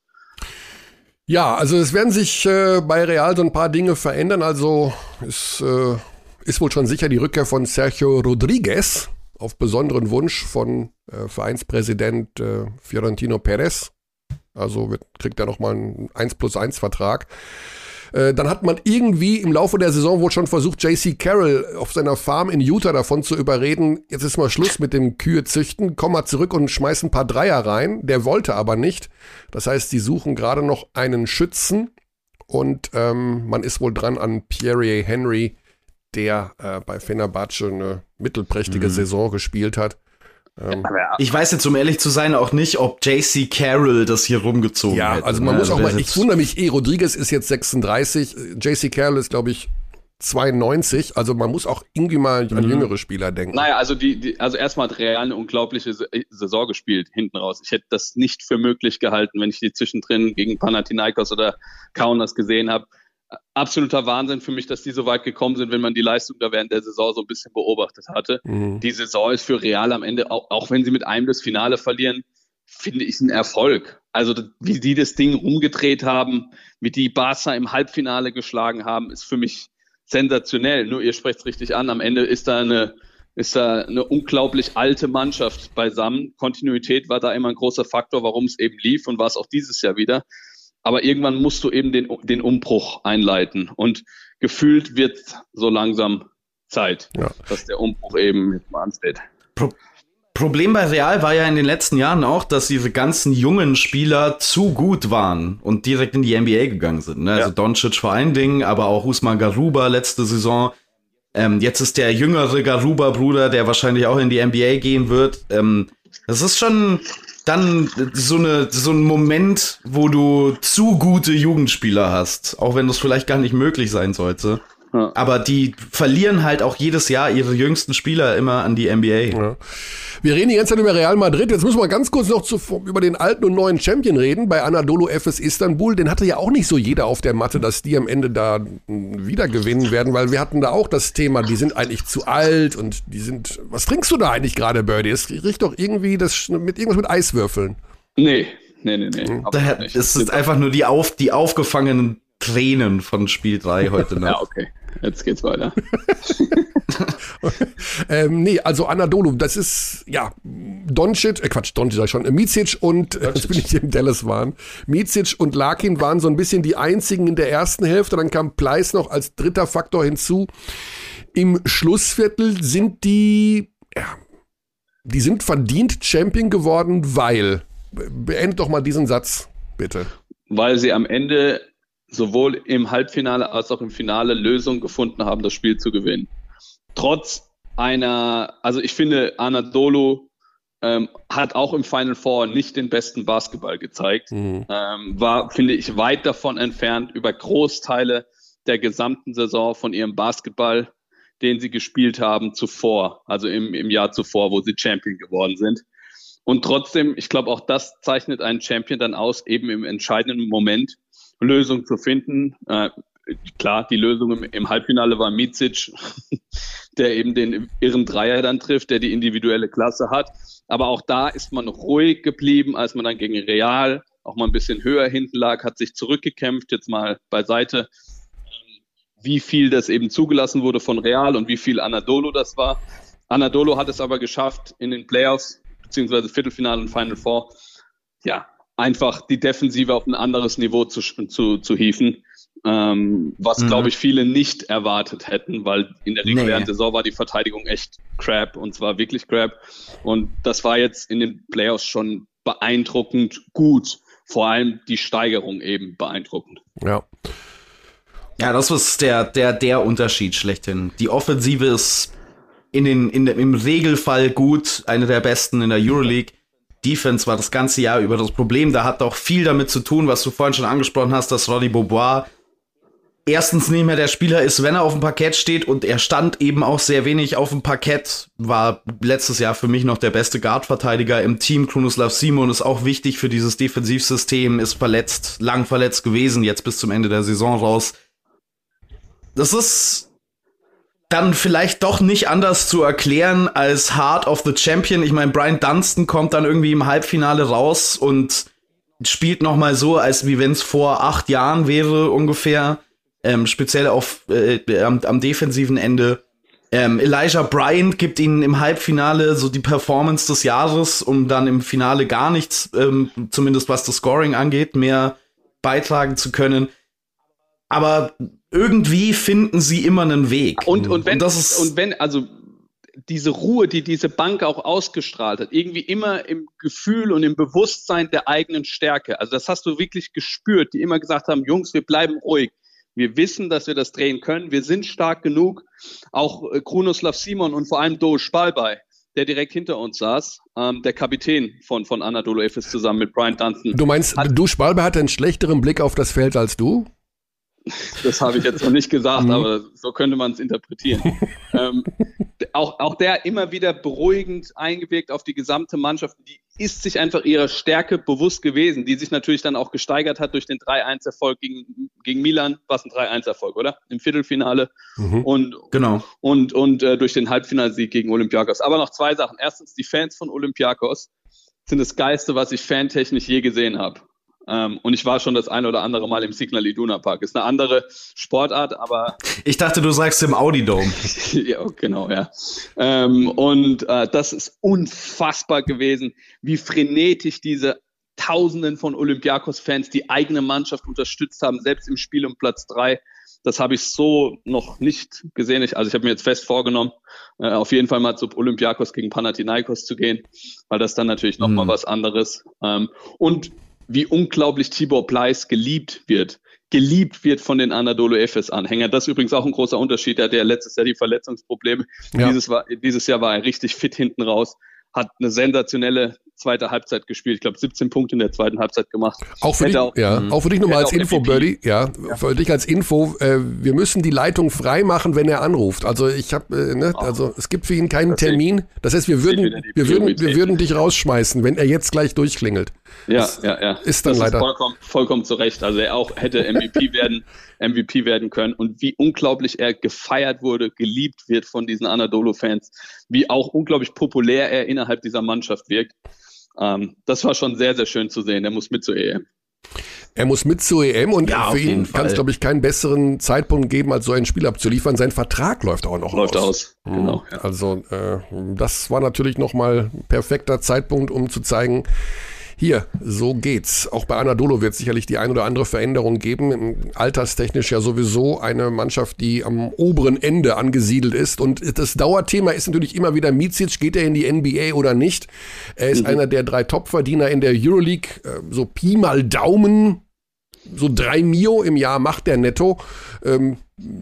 Ja, also es werden sich äh, bei Real so ein paar Dinge verändern. Also ist äh, ist wohl schon sicher die Rückkehr von Sergio Rodriguez auf besonderen Wunsch von äh, Vereinspräsident äh, Fiorentino Perez. Also wird, kriegt er nochmal einen 1 plus 1 Vertrag. Äh, dann hat man irgendwie im Laufe der Saison wohl schon versucht, JC Carroll auf seiner Farm in Utah davon zu überreden, jetzt ist mal Schluss mit dem Kühe züchten, komm mal zurück und schmeiß ein paar Dreier rein. Der wollte aber nicht. Das heißt, sie suchen gerade noch einen Schützen und ähm, man ist wohl dran an Pierre Henry der äh, bei Fenerbahce eine mittelprächtige mhm. Saison gespielt hat. Ähm, ich weiß jetzt, um ehrlich zu sein, auch nicht, ob JC Carroll das hier rumgezogen hat. Ja, hätte, also man ne? muss auch mal, ich wundere mich eh, Rodriguez ist jetzt 36, JC Carroll ist, glaube ich, 92, also man muss auch irgendwie mal an mhm. jüngere Spieler denken. Naja, also die, die also erstmal hat Real eine unglaubliche Saison gespielt, hinten raus. Ich hätte das nicht für möglich gehalten, wenn ich die zwischendrin gegen Panathinaikos oder Kaunas gesehen habe absoluter Wahnsinn für mich, dass die so weit gekommen sind, wenn man die Leistung da während der Saison so ein bisschen beobachtet hatte. Mhm. Die Saison ist für Real am Ende, auch, auch wenn sie mit einem das Finale verlieren, finde ich ein Erfolg. Also wie die das Ding rumgedreht haben, wie die Barca im Halbfinale geschlagen haben, ist für mich sensationell. Nur ihr sprecht es richtig an. Am Ende ist da eine ist da eine unglaublich alte Mannschaft beisammen. Kontinuität war da immer ein großer Faktor, warum es eben lief und war es auch dieses Jahr wieder. Aber irgendwann musst du eben den, den Umbruch einleiten. Und gefühlt wird so langsam Zeit, ja. dass der Umbruch eben jetzt mal ansteht. Pro Problem bei Real war ja in den letzten Jahren auch, dass diese ganzen jungen Spieler zu gut waren und direkt in die NBA gegangen sind. Ne? Also ja. Also Doncic vor allen Dingen, aber auch Usman Garuba letzte Saison. Ähm, jetzt ist der jüngere Garuba-Bruder, der wahrscheinlich auch in die NBA gehen wird. Ähm, das ist schon, dann so, eine, so ein Moment, wo du zu gute Jugendspieler hast, auch wenn das vielleicht gar nicht möglich sein sollte. Ja. Aber die verlieren halt auch jedes Jahr ihre jüngsten Spieler immer an die NBA. Ja. Wir reden die ganze Zeit über Real Madrid. Jetzt müssen wir ganz kurz noch zu, über den alten und neuen Champion reden. Bei Anadolu FS Istanbul, den hatte ja auch nicht so jeder auf der Matte, dass die am Ende da wieder gewinnen werden, weil wir hatten da auch das Thema, die sind eigentlich zu alt und die sind. Was trinkst du da eigentlich gerade, Birdie? Es riecht doch irgendwie das mit irgendwas mit Eiswürfeln. Nee, nee, nee, nee. Hm. Es ist einfach nur die, auf, die aufgefangenen Tränen von Spiel 3 heute <laughs> Nacht. ja, okay. Jetzt geht's weiter. <laughs> ähm, nee, also Anadolu, das ist, ja, Doncic, äh Quatsch, Doncic sag ich schon, äh, Micic und, äh, jetzt bin ich hier im Dallas waren, Micic und Larkin waren so ein bisschen die einzigen in der ersten Hälfte, dann kam Pleiss noch als dritter Faktor hinzu. Im Schlussviertel sind die, ja, die sind verdient Champion geworden, weil, beendet doch mal diesen Satz, bitte. Weil sie am Ende sowohl im Halbfinale als auch im Finale Lösungen gefunden haben, das Spiel zu gewinnen. Trotz einer, also ich finde, Anadolu ähm, hat auch im Final Four nicht den besten Basketball gezeigt, mhm. ähm, war, finde ich, weit davon entfernt, über Großteile der gesamten Saison von ihrem Basketball, den sie gespielt haben zuvor, also im, im Jahr zuvor, wo sie Champion geworden sind. Und trotzdem, ich glaube, auch das zeichnet einen Champion dann aus, eben im entscheidenden Moment Lösung zu finden. Äh, klar, die Lösung im, im, Halbfinale war Micic, <laughs> der eben den irren Dreier dann trifft, der die individuelle Klasse hat. Aber auch da ist man ruhig geblieben, als man dann gegen Real auch mal ein bisschen höher hinten lag, hat sich zurückgekämpft, jetzt mal beiseite, wie viel das eben zugelassen wurde von Real und wie viel Anadolu das war. Anadolu hat es aber geschafft, in den Playoffs, beziehungsweise Viertelfinale und Final Four, ja, einfach die Defensive auf ein anderes Niveau zu, zu, zu hieven. Ähm, was, mhm. glaube ich, viele nicht erwartet hätten, weil in der regulären nee. Saison war die Verteidigung echt crap und zwar wirklich crap. Und das war jetzt in den Playoffs schon beeindruckend gut. Vor allem die Steigerung eben beeindruckend. Ja. Ja, das ist der, der, der Unterschied schlechthin. Die Offensive ist in den, in, im Regelfall gut, eine der besten in der Euroleague. Defense war das ganze Jahr über das Problem. Da hat auch viel damit zu tun, was du vorhin schon angesprochen hast, dass Roddy Beaubois erstens nicht mehr der Spieler ist, wenn er auf dem Parkett steht und er stand eben auch sehr wenig auf dem Parkett, war letztes Jahr für mich noch der beste Guard-Verteidiger im Team. Krunoslav Simon ist auch wichtig für dieses Defensivsystem, ist verletzt, lang verletzt gewesen, jetzt bis zum Ende der Saison raus. Das ist dann vielleicht doch nicht anders zu erklären als Heart of the Champion. Ich meine, Brian Dunstan kommt dann irgendwie im Halbfinale raus und spielt noch mal so, als wie wenn es vor acht Jahren wäre ungefähr. Ähm, speziell auf äh, am, am defensiven Ende. Ähm, Elijah Bryant gibt ihnen im Halbfinale so die Performance des Jahres, um dann im Finale gar nichts, ähm, zumindest was das Scoring angeht, mehr beitragen zu können. Aber irgendwie finden sie immer einen Weg. Und, und wenn, und, das ist und wenn, also diese Ruhe, die diese Bank auch ausgestrahlt hat, irgendwie immer im Gefühl und im Bewusstsein der eigenen Stärke. Also das hast du wirklich gespürt, die immer gesagt haben, Jungs, wir bleiben ruhig. Wir wissen, dass wir das drehen können. Wir sind stark genug. auch äh, Krunoslav Simon und vor allem Do Spalbei, der direkt hinter uns saß, ähm, der Kapitän von, von Anadolu Efes zusammen mit Brian Dunstan. Du meinst, Hat- Du Spalbe hat einen schlechteren Blick auf das Feld als du? Das habe ich jetzt noch nicht gesagt, Mhm. aber so könnte man es interpretieren. ähm, auch, auch der immer wieder beruhigend eingewirkt auf die gesamte Mannschaft. Die ist sich einfach ihrer Stärke bewusst gewesen, die sich natürlich dann auch gesteigert hat durch den 3-1-Erfolg gegen, gegen Milan. War es ein 3-1-Erfolg, oder? Im Viertelfinale. Mhm. Und, Genau. und, und äh, durch den Halbfinalsieg gegen Olympiakos. Aber noch zwei Sachen. Erstens, die Fans von Olympiakos sind das Geilste, was ich fantechnisch je gesehen habe. Ähm, und ich war schon das ein oder andere Mal im Signal Iduna Park. Ist eine andere Sportart, aber Ich dachte, du sagst im Audi Dome. <laughs> ja, genau, ja. Ähm, und äh, das ist unfassbar gewesen, wie frenetisch diese Tausenden von Olympiakos-Fans die eigene Mannschaft unterstützt haben, selbst im Spiel um Platz drei. Das habe ich so noch nicht gesehen. Ich, also ich habe mir jetzt fest vorgenommen, äh, auf jeden Fall mal zu Olympiakos gegen Panathinaikos zu gehen, weil das dann natürlich noch mal Mhm. was anderes. Ähm, und wie unglaublich Tibor Pleiss geliebt wird. Geliebt wird von den Anadolu Efes Anhängern. Das ist übrigens auch ein großer Unterschied. Er hatte ja letztes Jahr die Verletzungsprobleme. Ja. Dieses, war, dieses Jahr war er richtig fit hinten raus. Hat eine sensationelle zweite Halbzeit gespielt. Ich glaube, 17 Punkte in der zweiten Halbzeit gemacht. Auch für, dich, auch- ja, Mhm. auch für dich nochmal als Info. Birdie. Ja, für dich als Info. Äh, wir müssen die Leitung frei machen, wenn er anruft. Also ich habe, äh, ne, also es gibt für ihn keinen Das Termin. Das heißt, wir würden, wir würden, wir würden dich rausschmeißen, wenn er jetzt gleich durchklingelt. Ja, Das ja, ja. ist dann das leider- Ist vollkommen, vollkommen zu Recht. Also er auch hätte MVP <laughs> werden, MVP werden können und wie unglaublich er gefeiert wurde, geliebt wird von diesen Anadolu-Fans, wie auch unglaublich populär er innerhalb dieser Mannschaft wirkt. Ähm, das war schon sehr, sehr schön zu sehen. Er muss mit zur EM. Er muss mit zur EM und Ja, für ihn kann es, glaube ich, keinen besseren Zeitpunkt geben, als so ein Spiel abzuliefern. Sein Vertrag läuft auch noch Läuft aus. aus. Mhm. Genau. Ja. Also äh, das war natürlich nochmal ein perfekter Zeitpunkt, um zu zeigen, hier, so geht's. Auch bei Anadolu wird es sicherlich die ein oder andere Veränderung geben. Alterstechnisch ja sowieso eine Mannschaft, die am oberen Ende angesiedelt ist. Und das Dauerthema ist natürlich immer wieder Micic, geht er in die NBA oder nicht? Er ist einer der drei Topverdiener in der Euroleague. Äh, So Pi mal Daumen, so drei Mio im Jahr macht der netto. Ähm,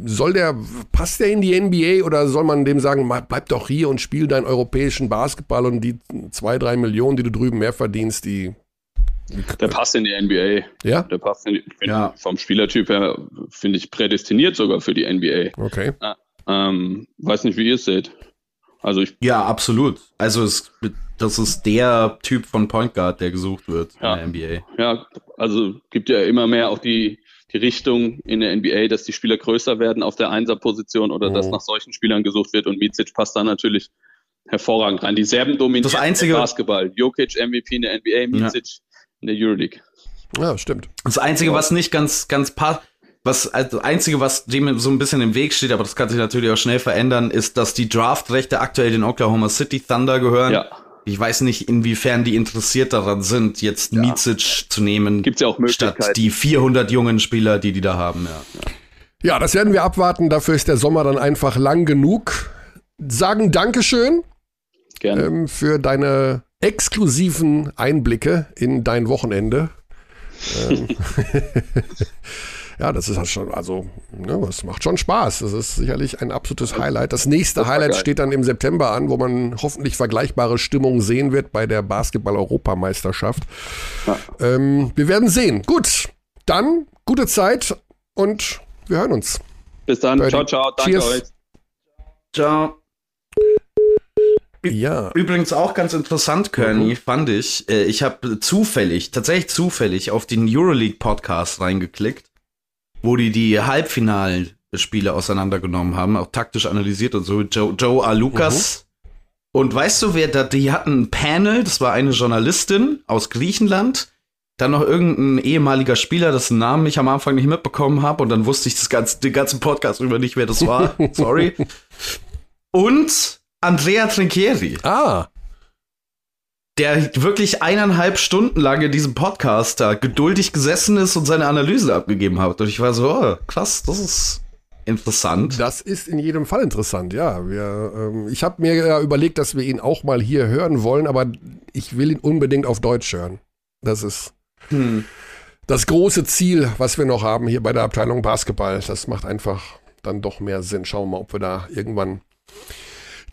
soll der, passt der in die NBA oder soll man dem sagen, "Ma- bleib doch hier und spiel deinen europäischen Basketball und die zwei, drei Millionen, die du drüben mehr verdienst, die, Der passt in die NBA. ja? Der passt in die, Ja. vom Spielertyp her, finde ich, prädestiniert sogar für die NBA. Okay. Ähm, weiß nicht, wie ihr es seht. Also ich, Ja, absolut. Also es, das ist der Typ von Point Guard, der gesucht wird Ja. in der NBA. ja, also gibt ja immer mehr auch die, die Richtung in der NBA, dass die Spieler größer werden auf der Einser-Position oder dass Mhm. nach solchen Spielern gesucht wird und Micic passt da natürlich hervorragend rein. Die Serben dominieren Das einzige- Basketball. Jokic MVP in der NBA, Micic in der Euroleague. Ja, stimmt. Das Einzige, was nicht ganz, ganz passt, was, also das Einzige, was dem so ein bisschen im Weg steht, aber das kann sich natürlich auch schnell verändern, ist, dass die Draftrechte aktuell den Oklahoma City Thunder gehören. Ja, Ich weiß nicht, inwiefern die interessiert daran sind, jetzt Ja. Micic zu nehmen, gibt's ja auch Möglichkeiten. statt die 400 jungen Spieler, die die da haben. Ja. Ja, das werden wir abwarten. Dafür ist der Sommer dann einfach lang genug. Sagen Dankeschön Gerne. ähm, für deine exklusiven Einblicke in dein Wochenende. ähm, <laughs> <laughs> ja, das ist halt schon, also, ne, das macht schon Spaß. Das ist sicherlich ein absolutes Highlight. Das nächste Das Highlight geil. steht dann im September an, wo man hoffentlich vergleichbare Stimmung sehen wird bei der Basketball-Europameisterschaft. Ja. Ähm, wir werden sehen. Gut, dann gute Zeit und wir hören uns. Bis dann. Birdie. Ciao, ciao. Danke Cheers. euch. Ciao. Ja. Übrigens auch ganz interessant, Kearney, Mhm. fand ich. Äh, Ich habe zufällig, tatsächlich zufällig auf den Euroleague Podcast reingeklickt, wo die die Halbfinalspiele auseinandergenommen haben, auch taktisch analysiert und so. Joe, Joe Alukas. Und weißt du, wer da, die hatten ein Panel, das war eine Journalistin aus Griechenland, dann noch irgendein ehemaliger Spieler, dessen Namen ich am Anfang nicht mitbekommen habe und dann wusste ich das ganze, den ganzen Podcast über nicht, wer das war. <laughs> Sorry. Und Andrea Trinchieri Ah, der wirklich eineinhalb Stunden lang in diesem Podcast da geduldig gesessen ist und seine Analyse abgegeben hat. Und ich war so, oh, krass, das ist interessant. das ist in jedem Fall interessant, ja. Wir, ähm, ich habe mir ja überlegt, dass wir ihn auch mal hier hören wollen, aber ich will ihn unbedingt auf Deutsch hören. Das ist Hm. das große Ziel, was wir noch haben hier bei der Abteilung Basketball. Das macht einfach, dann doch mehr Sinn. Schauen wir mal, ob wir da irgendwann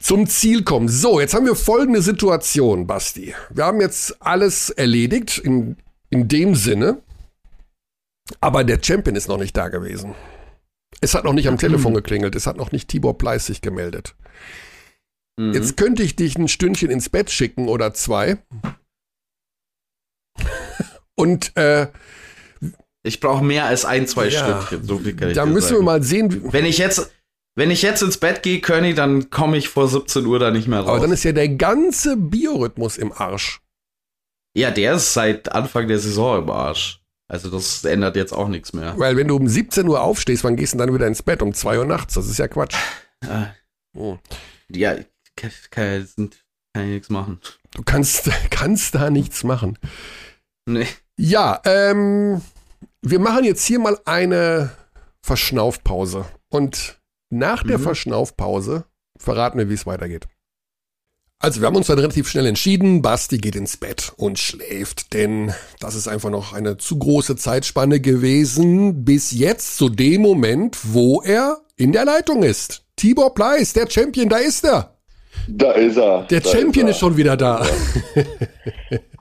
zum Ziel kommen. So, jetzt haben wir folgende Situation, Basti. Wir haben jetzt alles erledigt in, in dem Sinne, aber der Champion ist noch nicht da gewesen. Es hat noch nicht am Telefon geklingelt, es hat noch nicht Tibor Pleiss sich gemeldet. Mhm. Jetzt könnte ich dich ein Stündchen ins Bett schicken oder zwei. <laughs> Und äh, ich brauche mehr als ein, zwei ja, Stündchen. So viel kann ich Da müssen sagen. wir mal sehen. Wenn ich jetzt, wenn ich jetzt ins Bett gehe, König, dann komme ich vor 17 Uhr da nicht mehr raus. Aber dann ist ja der ganze Biorhythmus im Arsch. Ja, der ist seit Anfang der Saison im Arsch. Also das ändert jetzt auch nichts mehr. Weil wenn du um 17 Uhr aufstehst, wann gehst du dann wieder ins Bett? Um 2 Uhr nachts. Das ist ja Quatsch. Äh, oh. Ja, kann, kann, kann ich nichts machen. Du kannst, <laughs> kannst da nichts machen. Nee. Ja, ähm, wir machen jetzt hier mal eine Verschnaufpause. Und nach der mhm. Verschnaufpause verraten wir, wie es weitergeht. Also wir haben uns dann relativ schnell entschieden, Basti geht ins Bett und schläft, denn das ist einfach noch eine zu große Zeitspanne gewesen bis jetzt zu dem Moment, wo er in der Leitung ist. Tibor Pleiss, der Champion, da ist er. Da ist er. Der da Champion ist, ist, schon wieder da.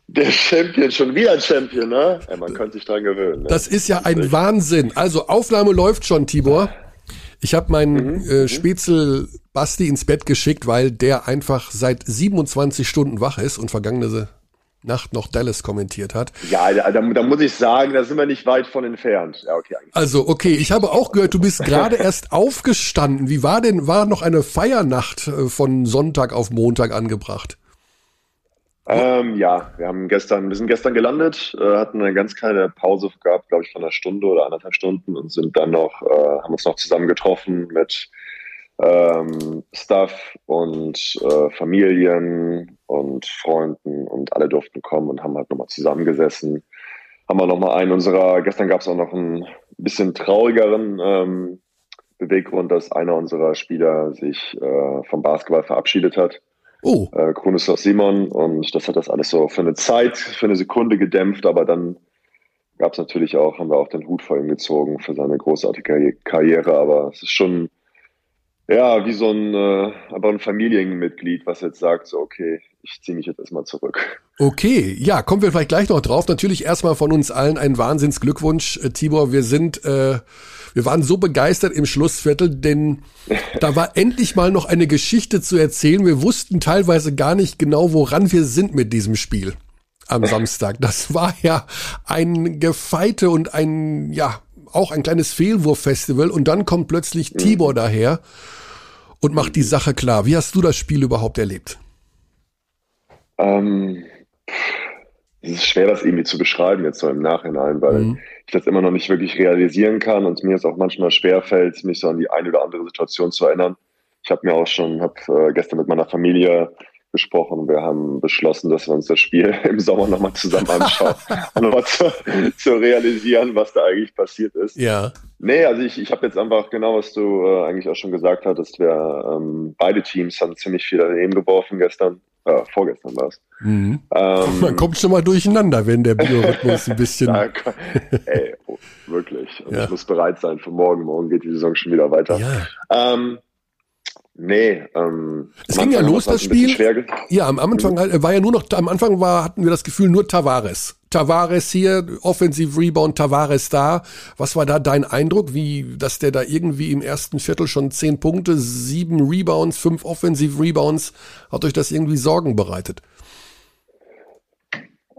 Der Champion, schon wieder Champion, ne? Ja, man könnte sich dran gewöhnen. Ne? Das ist ja ein Wahnsinn. Also Aufnahme läuft schon, Tibor. Ich habe meinen mhm, äh, mhm. Spätzle Basti ins Bett geschickt, weil der einfach seit 27 Stunden wach ist und vergangene Nacht noch Dallas kommentiert hat. Ja, da, da, muss ich sagen, da sind wir nicht weit von entfernt. Ja, okay. Also, okay, ich habe auch gehört, du bist gerade <laughs> erst aufgestanden. Wie war denn, war noch eine Feiernacht äh, von Sonntag auf Montag angebracht? Ähm, ja, wir haben gestern, wir sind gestern gelandet, äh, hatten eine ganz kleine Pause gehabt, glaube ich, von einer Stunde oder anderthalb Stunden und sind dann noch, äh, haben uns noch zusammen getroffen mit ähm, Staff und äh, Familien und Freunden und alle durften kommen und haben halt nochmal zusammengesessen. Haben wir nochmal einen unserer, gestern gab es auch noch einen bisschen traurigeren ähm, Beweggrund, dass einer unserer Spieler sich äh, vom Basketball verabschiedet hat. Oh. Äh, Kronoslav Simon und das hat das alles so für eine Zeit, für eine Sekunde gedämpft, aber dann gab es natürlich auch, haben wir auch den Hut vor ihm gezogen für seine großartige Karriere, aber es ist schon ja, wie so ein, äh, aber ein Familienmitglied, was jetzt sagt, so, okay, ich ziehe mich jetzt erstmal zurück. Okay, ja, kommen wir vielleicht gleich noch drauf. Natürlich erstmal von uns allen ein Wahnsinnsglückwunsch, äh, Tibor. Wir sind, äh, wir waren so begeistert im Schlussviertel, denn da war endlich mal noch eine Geschichte zu erzählen. Wir wussten teilweise gar nicht genau, woran wir sind mit diesem Spiel am Samstag. Das war ja ein Gefeite und ein, ja, auch ein kleines Fehlwurffestival und dann kommt plötzlich mhm. Tibor daher und macht die Sache klar. Wie hast du das Spiel überhaupt erlebt? Ähm, es ist schwer, das irgendwie zu beschreiben jetzt so im Nachhinein, weil mhm. ich das immer noch nicht wirklich realisieren kann und mir es auch manchmal schwer fällt, mich so an die eine oder andere Situation zu erinnern. Ich habe mir auch schon, habe äh, gestern mit meiner Familie gesprochen. Wir haben beschlossen, dass wir uns das Spiel <laughs> im Sommer nochmal zusammen anschauen, <laughs> um nochmal zu, zu, realisieren, was da eigentlich passiert ist. Ja. Nee, also ich, ich habe jetzt einfach genau, was du äh, eigentlich auch schon gesagt hattest. Wir ähm, beide Teams haben ziemlich viel daneben geworfen gestern. Äh, vorgestern war es. Mhm. Ähm, Man kommt schon mal durcheinander, wenn der Biorhythmus ein bisschen. <laughs> Na, ey, oh, wirklich. Und ja. ich muss bereit sein für morgen. Morgen geht die Saison schon wieder weiter. Ja. Ähm, Nee, ähm, es ging ja los, das Spiel. Ja, am Anfang mhm. war ja nur noch, am Anfang war, hatten wir das Gefühl, nur Tavares. Tavares hier, Offensive Rebound, Tavares da. Was war da dein Eindruck, wie, dass der da irgendwie im ersten Viertel schon zehn Punkte, sieben Rebounds, fünf Offensive Rebounds, hat euch das irgendwie Sorgen bereitet?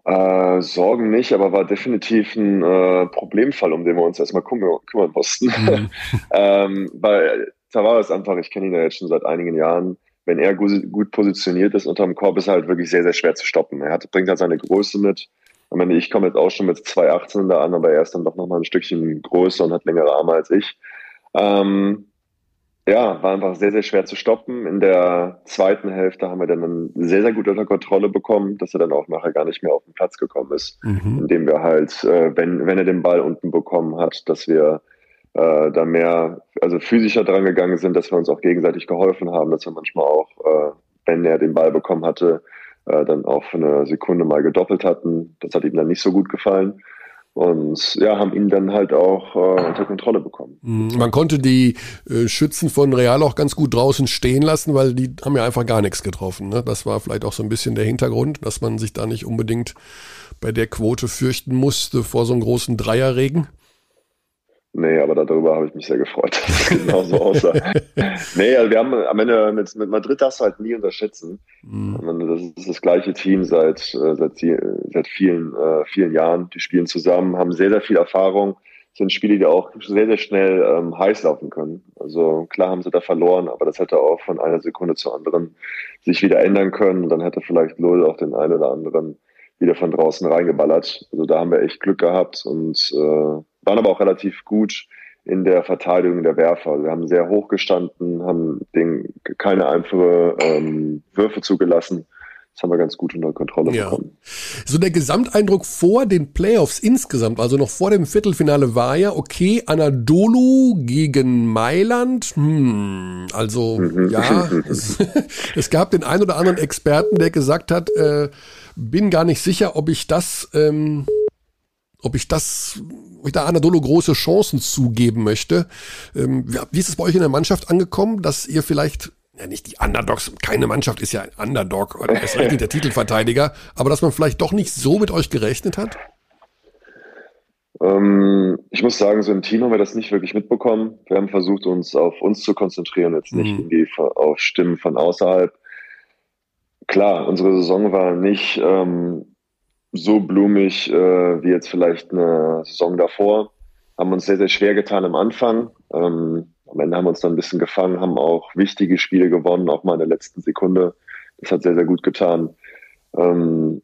Äh, Sorgen nicht, aber war definitiv ein äh, Problemfall, um den wir uns erstmal kümmern, kümmern mussten. Mhm. <laughs> ähm, weil Tavares einfach, ich kenne ihn ja jetzt schon seit einigen Jahren. Wenn er gut, gut positioniert ist unterm Korb, ist er halt wirklich sehr, sehr schwer zu stoppen. Er hat, bringt halt seine Größe mit. Ich meine, ich komme jetzt auch schon mit 2,18 da an, aber er ist dann doch nochmal ein Stückchen größer und hat längere Arme als ich. Ähm, ja, war einfach sehr, sehr schwer zu stoppen. In der zweiten Hälfte haben wir dann sehr, sehr gut unter Kontrolle bekommen, dass er dann auch nachher gar nicht mehr auf den Platz gekommen ist, mhm. indem wir halt, äh, wenn, wenn er den Ball unten bekommen hat, dass wir äh, da mehr, also physischer dran gegangen sind, dass wir uns auch gegenseitig geholfen haben, dass wir manchmal auch, äh, wenn er den Ball bekommen hatte, äh, dann auch für eine Sekunde mal gedoppelt hatten. Das hat ihm dann nicht so gut gefallen. und ja, haben ihn dann halt auch äh, unter Kontrolle bekommen. Mhm. Man konnte die äh, Schützen von Real auch ganz gut draußen stehen lassen, weil die haben ja einfach gar nichts getroffen. Ne? Das war vielleicht auch so ein bisschen der Hintergrund, dass man sich da nicht unbedingt bei der Quote fürchten musste vor so einem großen Dreierregen. Nee, aber darüber habe ich mich sehr gefreut, <laughs> dass es genauso aussah. <laughs> nee, also wir haben am Ende mit, mit Madrid darfst du halt nie unterschätzen. Mhm. Das ist das gleiche Team seit, äh, seit, seit vielen, äh, vielen Jahren. Die spielen zusammen, haben sehr, sehr viel Erfahrung. Sind Spiele, die auch sehr, sehr schnell ähm, heiß laufen können. Also klar haben sie da verloren, aber das hätte auch von einer Sekunde zur anderen sich wieder ändern können. Und dann hätte vielleicht Lull auch den einen oder anderen wieder von draußen reingeballert. Also da haben wir echt Glück gehabt und äh, waren aber auch relativ gut in der Verteidigung der Werfer. Wir haben sehr hoch gestanden, haben den, keine einfache ähm, Würfe zugelassen. Das haben wir ganz gut unter Kontrolle ja. bekommen. So der Gesamteindruck vor den Playoffs insgesamt, also noch vor dem Viertelfinale war ja, okay, Anadolu gegen Mailand, hm, also mhm. ja, <laughs> es, es, gab den einen oder anderen Experten, der gesagt hat, äh, bin gar nicht sicher, ob ich das, ähm, ob ich das ich da Anadolu große Chancen zugeben möchte. Ähm, wie ist es bei euch in der Mannschaft angekommen, dass ihr vielleicht ja nicht die Underdogs, keine Mannschaft ist ja ein Underdog oder ist nicht der Titelverteidiger, aber dass man vielleicht doch nicht so mit euch gerechnet hat? Ähm, ich muss sagen, so im Team haben wir das nicht wirklich mitbekommen. Wir haben versucht, uns auf uns zu konzentrieren, jetzt nicht mhm. irgendwie auf Stimmen von außerhalb. Klar, unsere Saison war nicht ähm, so blumig äh, wie jetzt vielleicht eine Saison davor. Haben uns sehr, sehr schwer getan am Anfang. Ähm, am Ende haben wir uns dann ein bisschen gefangen, haben auch wichtige Spiele gewonnen, auch mal in der letzten Sekunde. Das hat sehr, sehr gut getan. Ähm,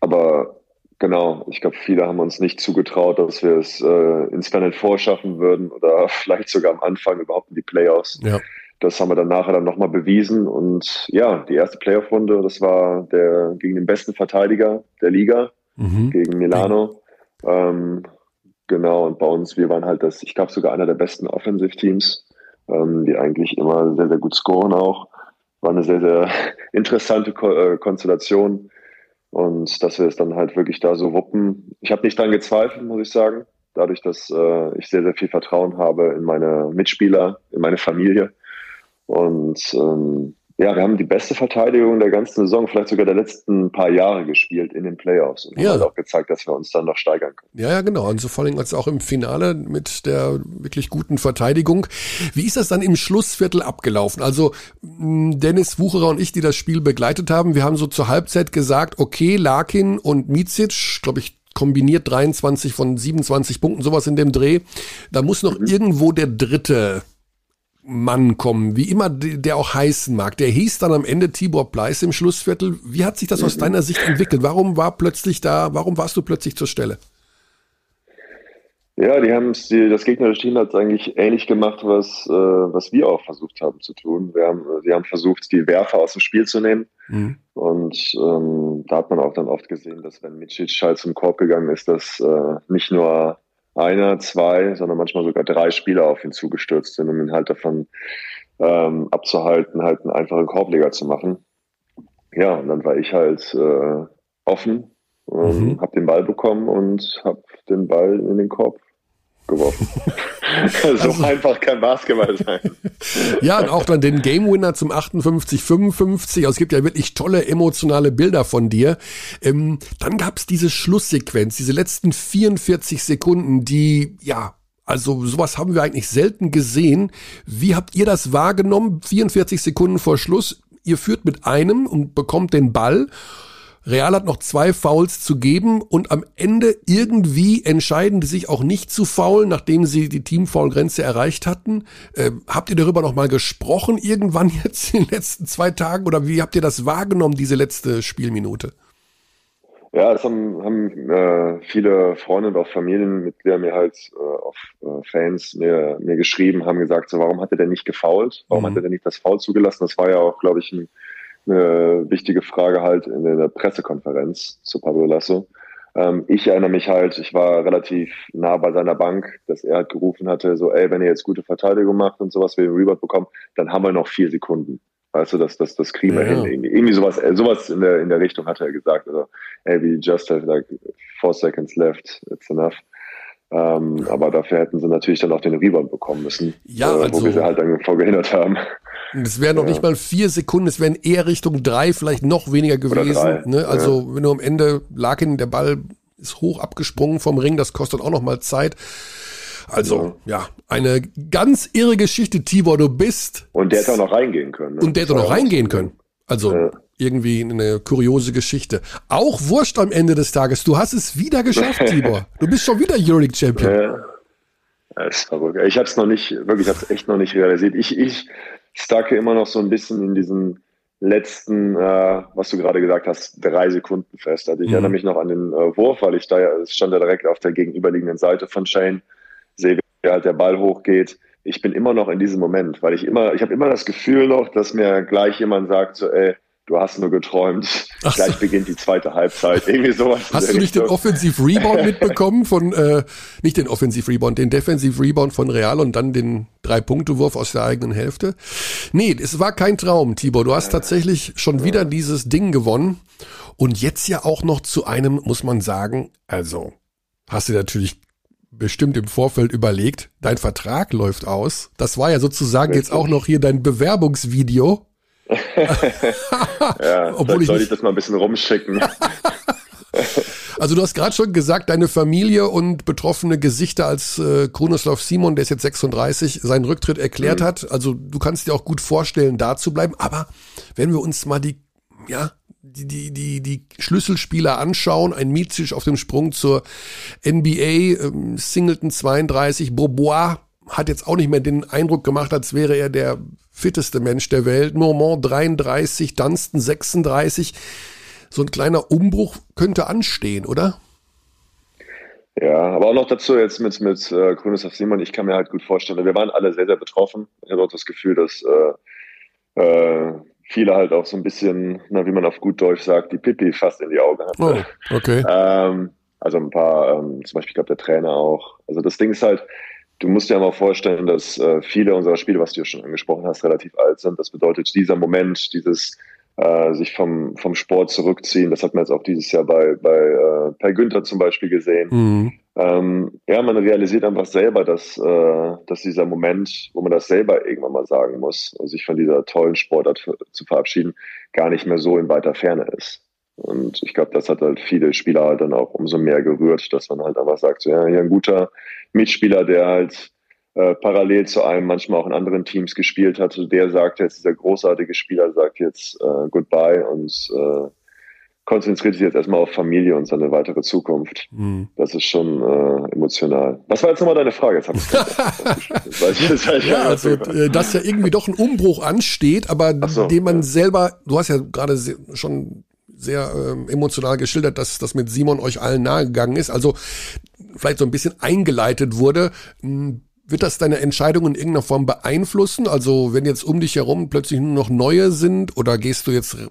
aber genau, ich glaube, viele haben uns nicht zugetraut, dass wir es äh, ins Final Four schaffen würden oder <laughs> vielleicht sogar am Anfang überhaupt in die Playoffs. Ja das haben wir dann nachher dann nochmal bewiesen. Und ja, die erste Playoff-Runde, das war der gegen den besten Verteidiger der Liga, mhm. gegen Milano. Ähm, genau, und bei uns, wir waren halt das, ich glaube, sogar einer der besten Offensive-Teams, ähm, die eigentlich immer sehr, sehr gut scoren auch. War eine sehr, sehr <laughs> interessante Ko äh, Konstellation. Und dass wir es dann halt wirklich da so wuppen. Ich habe nicht dran gezweifelt, muss ich sagen. Dadurch, dass äh, ich sehr, sehr viel Vertrauen habe in meine Mitspieler, in meine Familie. Und ähm, ja, wir haben die beste Verteidigung der ganzen Saison, vielleicht sogar der letzten paar Jahre gespielt in den Playoffs und ja. haben halt auch gezeigt, dass wir uns dann noch steigern können. Ja, ja, genau. Und so vor allem als auch im Finale mit der wirklich guten Verteidigung. Wie ist das dann im Schlussviertel abgelaufen? Also Dennis Wucherer und ich, die das Spiel begleitet haben, wir haben so zur Halbzeit gesagt, okay, Larkin und Micic, glaube ich, kombiniert 23 von 27 Punkten, sowas in dem Dreh. Da muss noch mhm. irgendwo der dritte Mann kommen, wie immer der auch heißen mag. Der hieß dann am Ende Tibor Pleiss im Schlussviertel. Wie hat sich das aus deiner Sicht entwickelt? Warum war plötzlich da, warum warst du plötzlich zur Stelle? Ja, die haben das gegnerische Team hat es eigentlich ähnlich gemacht, was, äh, was wir auch versucht haben zu tun. Wir haben, wir haben versucht, die Werfer aus dem Spiel zu nehmen. Mhm. Und ähm, da hat man auch dann oft gesehen, dass wenn Micic halt zum Korb gegangen ist, dass äh, nicht nur einer, zwei, sondern manchmal sogar drei Spieler auf ihn zugestürzt sind, um ihn halt davon ähm, abzuhalten, halt einen einfachen Korbleger zu machen. Ja, und dann war ich halt äh, offen, ähm, mhm. habe den Ball bekommen und habe den Ball in den Korb geworfen. <laughs> so also, einfach kann Basketball sein. <laughs> ja, und auch dann den Game Winner zum 58, 55. Also es gibt ja wirklich tolle emotionale Bilder von dir. Ähm, dann gab es diese Schlusssequenz, diese letzten 44 Sekunden, die, ja, also sowas haben wir eigentlich selten gesehen. Wie habt ihr das wahrgenommen? 44 Sekunden vor Schluss. Ihr führt mit einem und bekommt den Ball Real hat noch zwei Fouls zu geben und am Ende irgendwie entscheiden die sich auch nicht zu faulen, nachdem sie die Teamfoul-Grenze erreicht hatten. Äh, habt ihr darüber noch mal gesprochen irgendwann <laughs> jetzt in den letzten zwei Tagen oder wie habt ihr das wahrgenommen, diese letzte Spielminute? Ja, das haben, haben äh, viele Freunde und auch Familienmitglieder mir halt äh, auf äh, Fans mir, mir geschrieben, haben gesagt, so warum hat er denn nicht gefault? Warum mhm. hat er denn nicht das Foul zugelassen? Das war ja auch, glaube ich, ein eine wichtige Frage halt in der Pressekonferenz zu Pablo Lasso. Ähm, ich erinnere mich halt, ich war relativ nah bei seiner Bank, dass er halt gerufen hatte, so, ey, wenn ihr jetzt gute Verteidigung macht und sowas, wir den Rebound bekommen, dann haben wir noch vier Sekunden. Weißt du, das, das, das kriegen wir ja. hin. Irgendwie, irgendwie sowas, äh, sowas in der, in der Richtung hat er gesagt. Also, ey, we just have like four seconds left, it's enough. Ähm, aber dafür hätten sie natürlich dann auch den Rebound bekommen müssen, ja, äh, also, wo wir sie halt dann vorgehindert haben. Es wären noch ja. nicht mal vier Sekunden, es wären eher Richtung drei, vielleicht noch weniger gewesen. Ne? Also ja. wenn du am Ende lag in der Ball ist hoch abgesprungen vom Ring, das kostet auch noch mal Zeit. Also, ja. ja, eine ganz irre Geschichte, Tibor, du bist. Und der hätte auch noch reingehen können. Ne? Und der hätte noch reingehen können. Also, ja. irgendwie eine kuriose Geschichte. Auch wurscht am Ende des Tages. Du hast es wieder geschafft, <laughs> Tibor. Du bist schon wieder Euroleague Champion. Ja. Das ist verrückt. Ich habe es noch nicht, wirklich, ich habe es echt noch nicht realisiert. Ich, ich stacke immer noch so ein bisschen in diesen letzten, äh, was du gerade gesagt hast, drei Sekunden fest. Also ich mhm. erinnere mich noch an den äh, Wurf, weil ich da ja, stand ja direkt auf der gegenüberliegenden Seite von Shane, sehe, wie halt der Ball hochgeht. Ich bin immer noch in diesem Moment, weil ich immer, ich habe immer das Gefühl noch, dass mir gleich jemand sagt, so, ey, du hast nur geträumt. Ach Gleich so. beginnt die zweite Halbzeit. Irgendwie sowas. Hast du nicht den Offensiv Rebound mitbekommen von, äh, nicht den Offensiv Rebound, den Defensiv Rebound von Real und dann den Drei-Punkte-Wurf aus der eigenen Hälfte? Nee, es war kein Traum, Tibor. Du hast tatsächlich schon wieder dieses Ding gewonnen. Und jetzt ja auch noch zu einem, muss man sagen, also, hast du natürlich bestimmt im Vorfeld überlegt, dein Vertrag läuft aus. Das war ja sozusagen jetzt auch noch hier dein Bewerbungsvideo <laughs> ja, <laughs> Obwohl ich soll ich das mal ein bisschen rumschicken. <laughs> Also du hast gerade schon gesagt, deine Familie und betroffene Gesichter als äh, Kronoslav Simon, der ist jetzt 36, seinen Rücktritt erklärt mhm. hat. Also du kannst dir auch gut vorstellen, da zu bleiben. Aber wenn wir uns mal die, ja, die, die, die, die Schlüsselspieler anschauen, ein Micic auf dem Sprung zur NBA, ähm, Singleton 32, Bobois hat jetzt auch nicht mehr den Eindruck gemacht, als wäre er der fitteste Mensch der Welt. Normand 33, Dunstan 36. So ein kleiner Umbruch könnte anstehen, oder? Ja, aber auch noch dazu jetzt mit, mit äh, Grünes auf Simon, ich kann mir halt gut vorstellen, wir waren alle sehr, sehr betroffen. Ich habe auch das Gefühl, dass äh, äh, viele halt auch so ein bisschen, na, wie man auf gut Deutsch sagt, die Pipi fast in die Augen hatten. Oh, okay. <laughs> ähm, also ein paar, ähm, zum Beispiel, ich glaube, der Trainer auch. Also das Ding ist halt, Du musst dir mal vorstellen, dass äh, viele unserer Spiele, was du ja schon angesprochen hast, relativ alt sind. Das bedeutet, dieser Moment, dieses äh, sich vom, vom Sport zurückziehen, das hat man jetzt auch dieses Jahr bei, bei äh, Per Günther zum Beispiel gesehen. Mhm. Ähm, ja, man realisiert einfach selber, dass, äh, dass dieser Moment, wo man das selber irgendwann mal sagen muss, sich von dieser tollen Sportart zu verabschieden, gar nicht mehr so in weiter Ferne ist. Und ich glaube, das hat halt viele Spieler halt dann auch umso mehr gerührt, dass man halt einfach sagt, so, ja, hier ein guter Mitspieler, der halt äh, parallel zu einem manchmal auch in anderen Teams gespielt hatte, der sagt jetzt, dieser großartige Spieler sagt jetzt äh, Goodbye und äh, konzentriert sich jetzt erstmal auf Familie und seine weitere Zukunft. Mhm. Das ist schon äh, emotional. Was war jetzt nochmal deine Frage? Jetzt <laughs> ich ja, also, äh, dass ja irgendwie doch ein Umbruch ansteht, aber so, den man ja. selber, du hast ja gerade schon sehr ähm, emotional geschildert, dass das mit Simon euch allen nahegegangen ist. Also vielleicht so ein bisschen eingeleitet wurde. Hm, wird das deine Entscheidung in irgendeiner Form beeinflussen? Also wenn jetzt um dich herum plötzlich nur noch neue sind oder gehst du jetzt äh,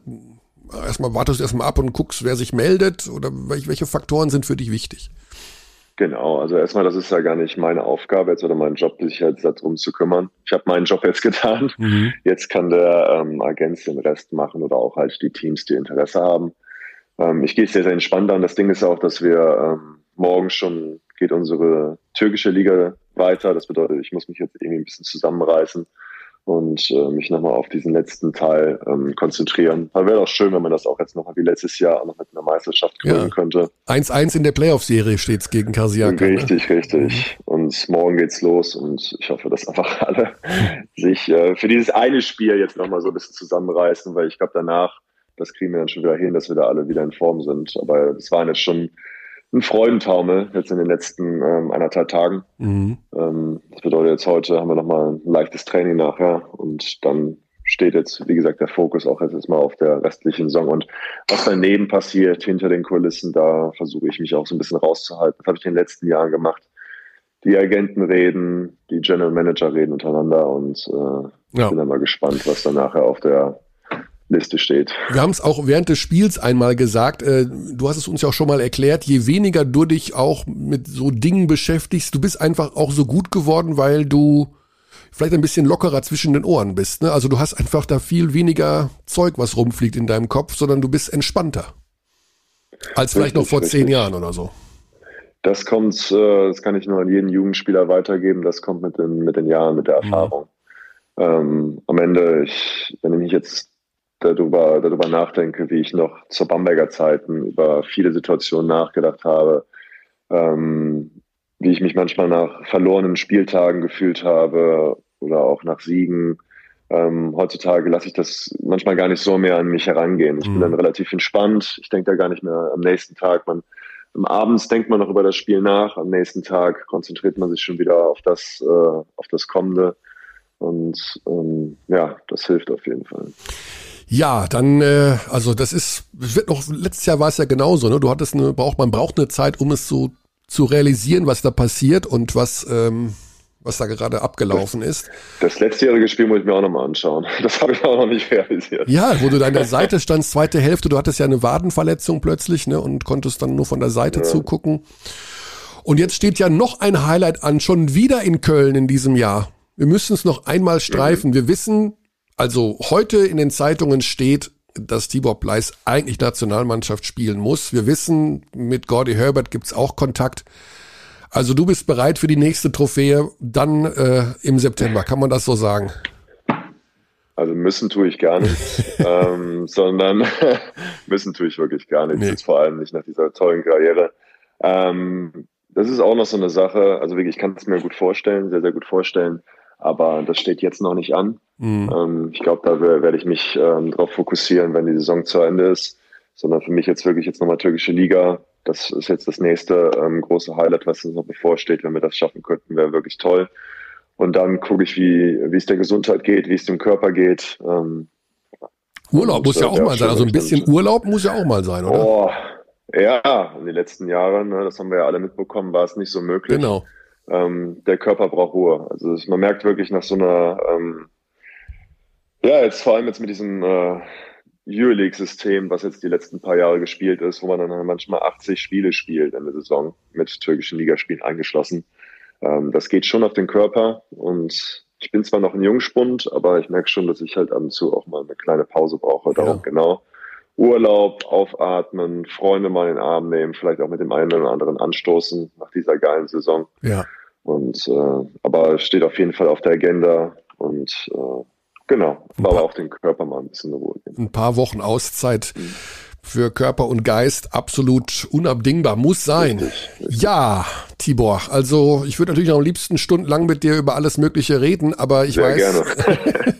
erstmal, wartest du erstmal ab und guckst, wer sich meldet oder welche Faktoren sind für dich wichtig? Genau, also erstmal, das ist ja gar nicht meine Aufgabe jetzt oder mein Job, sich jetzt darum zu kümmern. Ich habe meinen Job jetzt <laughs> getan. Mhm. Jetzt kann der ähm, Agent den Rest machen oder auch halt die Teams, die Interesse haben. Ähm, ich gehe sehr, sehr entspannt an. Das Ding ist auch, dass wir ähm, morgen schon geht unsere türkische Liga weiter. Das bedeutet, ich muss mich jetzt irgendwie ein bisschen zusammenreißen und äh, mich nochmal auf diesen letzten Teil ähm, konzentrieren. Aber wäre auch schön, wenn man das auch jetzt nochmal wie letztes Jahr auch noch mit einer Meisterschaft gewinnen ja. könnte. 1-1 in der Playoff-Serie steht es gegen Kasiaka. Ne? Richtig, ne? richtig. Mhm. Und morgen geht's los und ich hoffe, dass einfach <laughs> alle sich äh, für dieses eine Spiel jetzt nochmal so ein bisschen zusammenreißen, weil ich glaube, danach, das kriegen wir dann schon wieder hin, dass wir da alle wieder in Form sind. Aber es waren jetzt schon ein Freudentaumel jetzt in den letzten ähm, anderthalb Tagen. Mhm. Ähm, das bedeutet jetzt heute haben wir nochmal ein leichtes Training nachher und dann steht jetzt, wie gesagt, der Fokus auch jetzt erstmal auf der restlichen Saison und was daneben passiert, hinter den Kulissen, da versuche ich mich auch so ein bisschen rauszuhalten. Das habe ich in den letzten Jahren gemacht. Die Agenten reden, die General Manager reden untereinander und äh, ja. bin dann mal gespannt, was dann nachher auf der Liste steht. Wir haben es auch während des Spiels einmal gesagt, äh, du hast es uns ja auch schon mal erklärt, je weniger du dich auch mit so Dingen beschäftigst, du bist einfach auch so gut geworden, weil du vielleicht ein bisschen lockerer zwischen den Ohren bist. Ne? Also du hast einfach da viel weniger Zeug, was rumfliegt in deinem Kopf, sondern du bist entspannter. Als vielleicht richtig, noch vor richtig. zehn Jahren oder so. Das kommt, äh, das kann ich nur an jeden Jugendspieler weitergeben. Das kommt mit den, mit den Jahren, mit der mhm. Erfahrung. Mhm. Ähm, am Ende, ich, wenn ich mich jetzt darüber, darüber nachdenke, wie ich noch zur Bamberger Zeiten über viele Situationen nachgedacht habe, ähm, wie ich mich manchmal nach verlorenen Spieltagen gefühlt habe oder auch nach Siegen. Ähm, heutzutage lasse ich das manchmal gar nicht so mehr an mich herangehen. Ich mhm. bin dann relativ entspannt. Ich denke da gar nicht mehr am nächsten Tag. Man, am Abends denkt man noch über das Spiel nach. Am nächsten Tag konzentriert man sich schon wieder auf das, äh, auf das Kommende. Und ähm, ja, das hilft auf jeden Fall. Ja, dann, äh, also das ist, wird noch, letztes Jahr war es ja genauso, ne? Du hattest eine, braucht, man braucht eine Zeit, um es so zu realisieren, was da passiert und was, ähm, was da gerade abgelaufen das, ist. Das letztjährige Spiel muss ich mir auch nochmal anschauen. <laughs> Das habe ich auch noch nicht realisiert. Ja, wo du da an der Seite standst, zweite Hälfte, du hattest ja eine Wadenverletzung plötzlich, ne, und konntest dann nur von der Seite ja. zugucken. Und jetzt steht ja noch ein Highlight an, schon wieder in Köln in diesem Jahr. Wir müssen es noch einmal streifen. Mhm. Wir wissen, also heute in den Zeitungen steht, dass Tibor Pleiss eigentlich Nationalmannschaft spielen muss. Wir wissen, mit Gordy Herbert gibt's auch Kontakt. Also du bist bereit für die nächste Trophäe dann äh, im September, kann man das so sagen? Also müssen tue ich gar nichts, <laughs> ähm, sondern <laughs> müssen tue ich wirklich gar nichts. Nee. Jetzt vor allem nicht nach dieser tollen Karriere. Ähm, das ist auch noch so eine Sache. Also wirklich, ich kann es mir gut vorstellen, sehr, sehr gut vorstellen. Aber das steht jetzt noch nicht an. Mhm. Ähm, ich glaube, da werde ich mich ähm, darauf fokussieren, wenn die Saison zu Ende ist. Sondern für mich jetzt wirklich jetzt nochmal türkische Liga. Das ist jetzt das nächste ähm, große Highlight, was uns noch bevorsteht. Wenn wir das schaffen könnten, wäre wirklich toll. Und dann gucke ich, wie es der Gesundheit geht, wie es dem Körper geht. Ähm, Urlaub muss ja auch mal sein. Also ein bisschen Urlaub muss ja auch mal sein, oder? Oh, ja, in den letzten Jahren, ne, das haben wir ja alle mitbekommen, war es nicht so möglich. Genau ähm, der Körper braucht Ruhe. Also man merkt wirklich nach so einer, ähm, ja, jetzt vor allem jetzt mit diesem äh, Euroleague-System, was jetzt die letzten paar Jahre gespielt ist, wo man dann manchmal 80 Spiele spielt in der Saison, mit türkischen Ligaspielen eingeschlossen. Ähm, das geht schon auf den Körper und ich bin zwar noch ein Jungspund, aber ich merke schon, dass ich halt ab und zu auch mal eine kleine Pause brauche. Darum ja. genau. Urlaub, aufatmen, Freunde mal in den Arm nehmen, vielleicht auch mit dem einen oder anderen anstoßen nach dieser geilen Saison. Ja. Und äh, aber steht auf jeden Fall auf der Agenda und äh, genau, aber auch den Körper mal ein bisschen in Ruhe. Ein paar Wochen Auszeit. Mhm für Körper und Geist absolut unabdingbar, muss sein. Ja, Tibor, also ich würde natürlich am liebsten stundenlang mit dir über alles Mögliche reden, aber ich Sehr weiß, <laughs>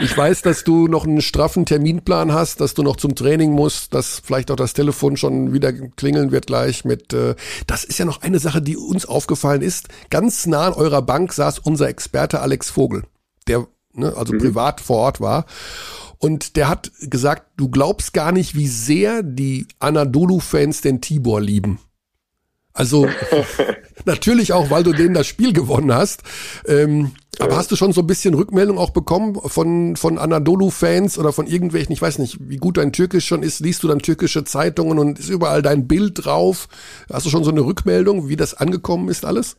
ich weiß, dass du noch einen straffen Terminplan hast, dass du noch zum Training musst, dass vielleicht auch das Telefon schon wieder klingeln wird gleich mit, äh, das ist ja noch eine Sache, die uns aufgefallen ist. Ganz nah an eurer Bank saß unser Experte Alex Vogel, der ne, also mhm. privat vor Ort war. Und der hat gesagt, du glaubst gar nicht, wie sehr die Anadolu-Fans den Tibor lieben. Also <laughs> natürlich auch, weil du denen das Spiel gewonnen hast. Ähm, ja. Aber hast du schon so ein bisschen Rückmeldung auch bekommen von, von Anadolu-Fans oder von irgendwelchen, ich weiß nicht, wie gut dein Türkisch schon ist, liest du dann türkische Zeitungen und ist überall dein Bild drauf? Hast du schon so eine Rückmeldung, wie das angekommen ist alles?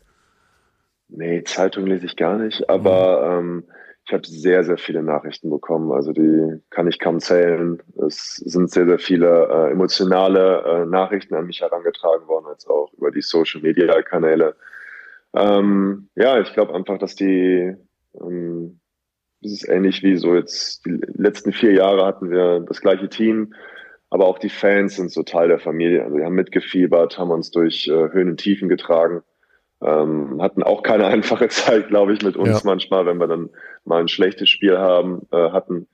Nee, Zeitung lese ich gar nicht, aber mhm. ähm, ich habe sehr, sehr viele Nachrichten bekommen. Also die kann ich kaum zählen. Es sind sehr, sehr viele äh, emotionale äh, Nachrichten an mich herangetragen worden, als auch über die Social-Media-Kanäle. Ähm, ja, ich glaube einfach, dass die, ähm, das ist ähnlich wie so jetzt, die letzten vier Jahre hatten wir das gleiche Team, aber auch die Fans sind so Teil der Familie. Also wir haben mitgefiebert, haben uns durch äh, Höhen und Tiefen getragen. Ähm, hatten auch keine <laughs> einfache Zeit, glaube ich, mit uns ja. manchmal, wenn wir dann mal ein schlechtes Spiel haben, äh, hatten.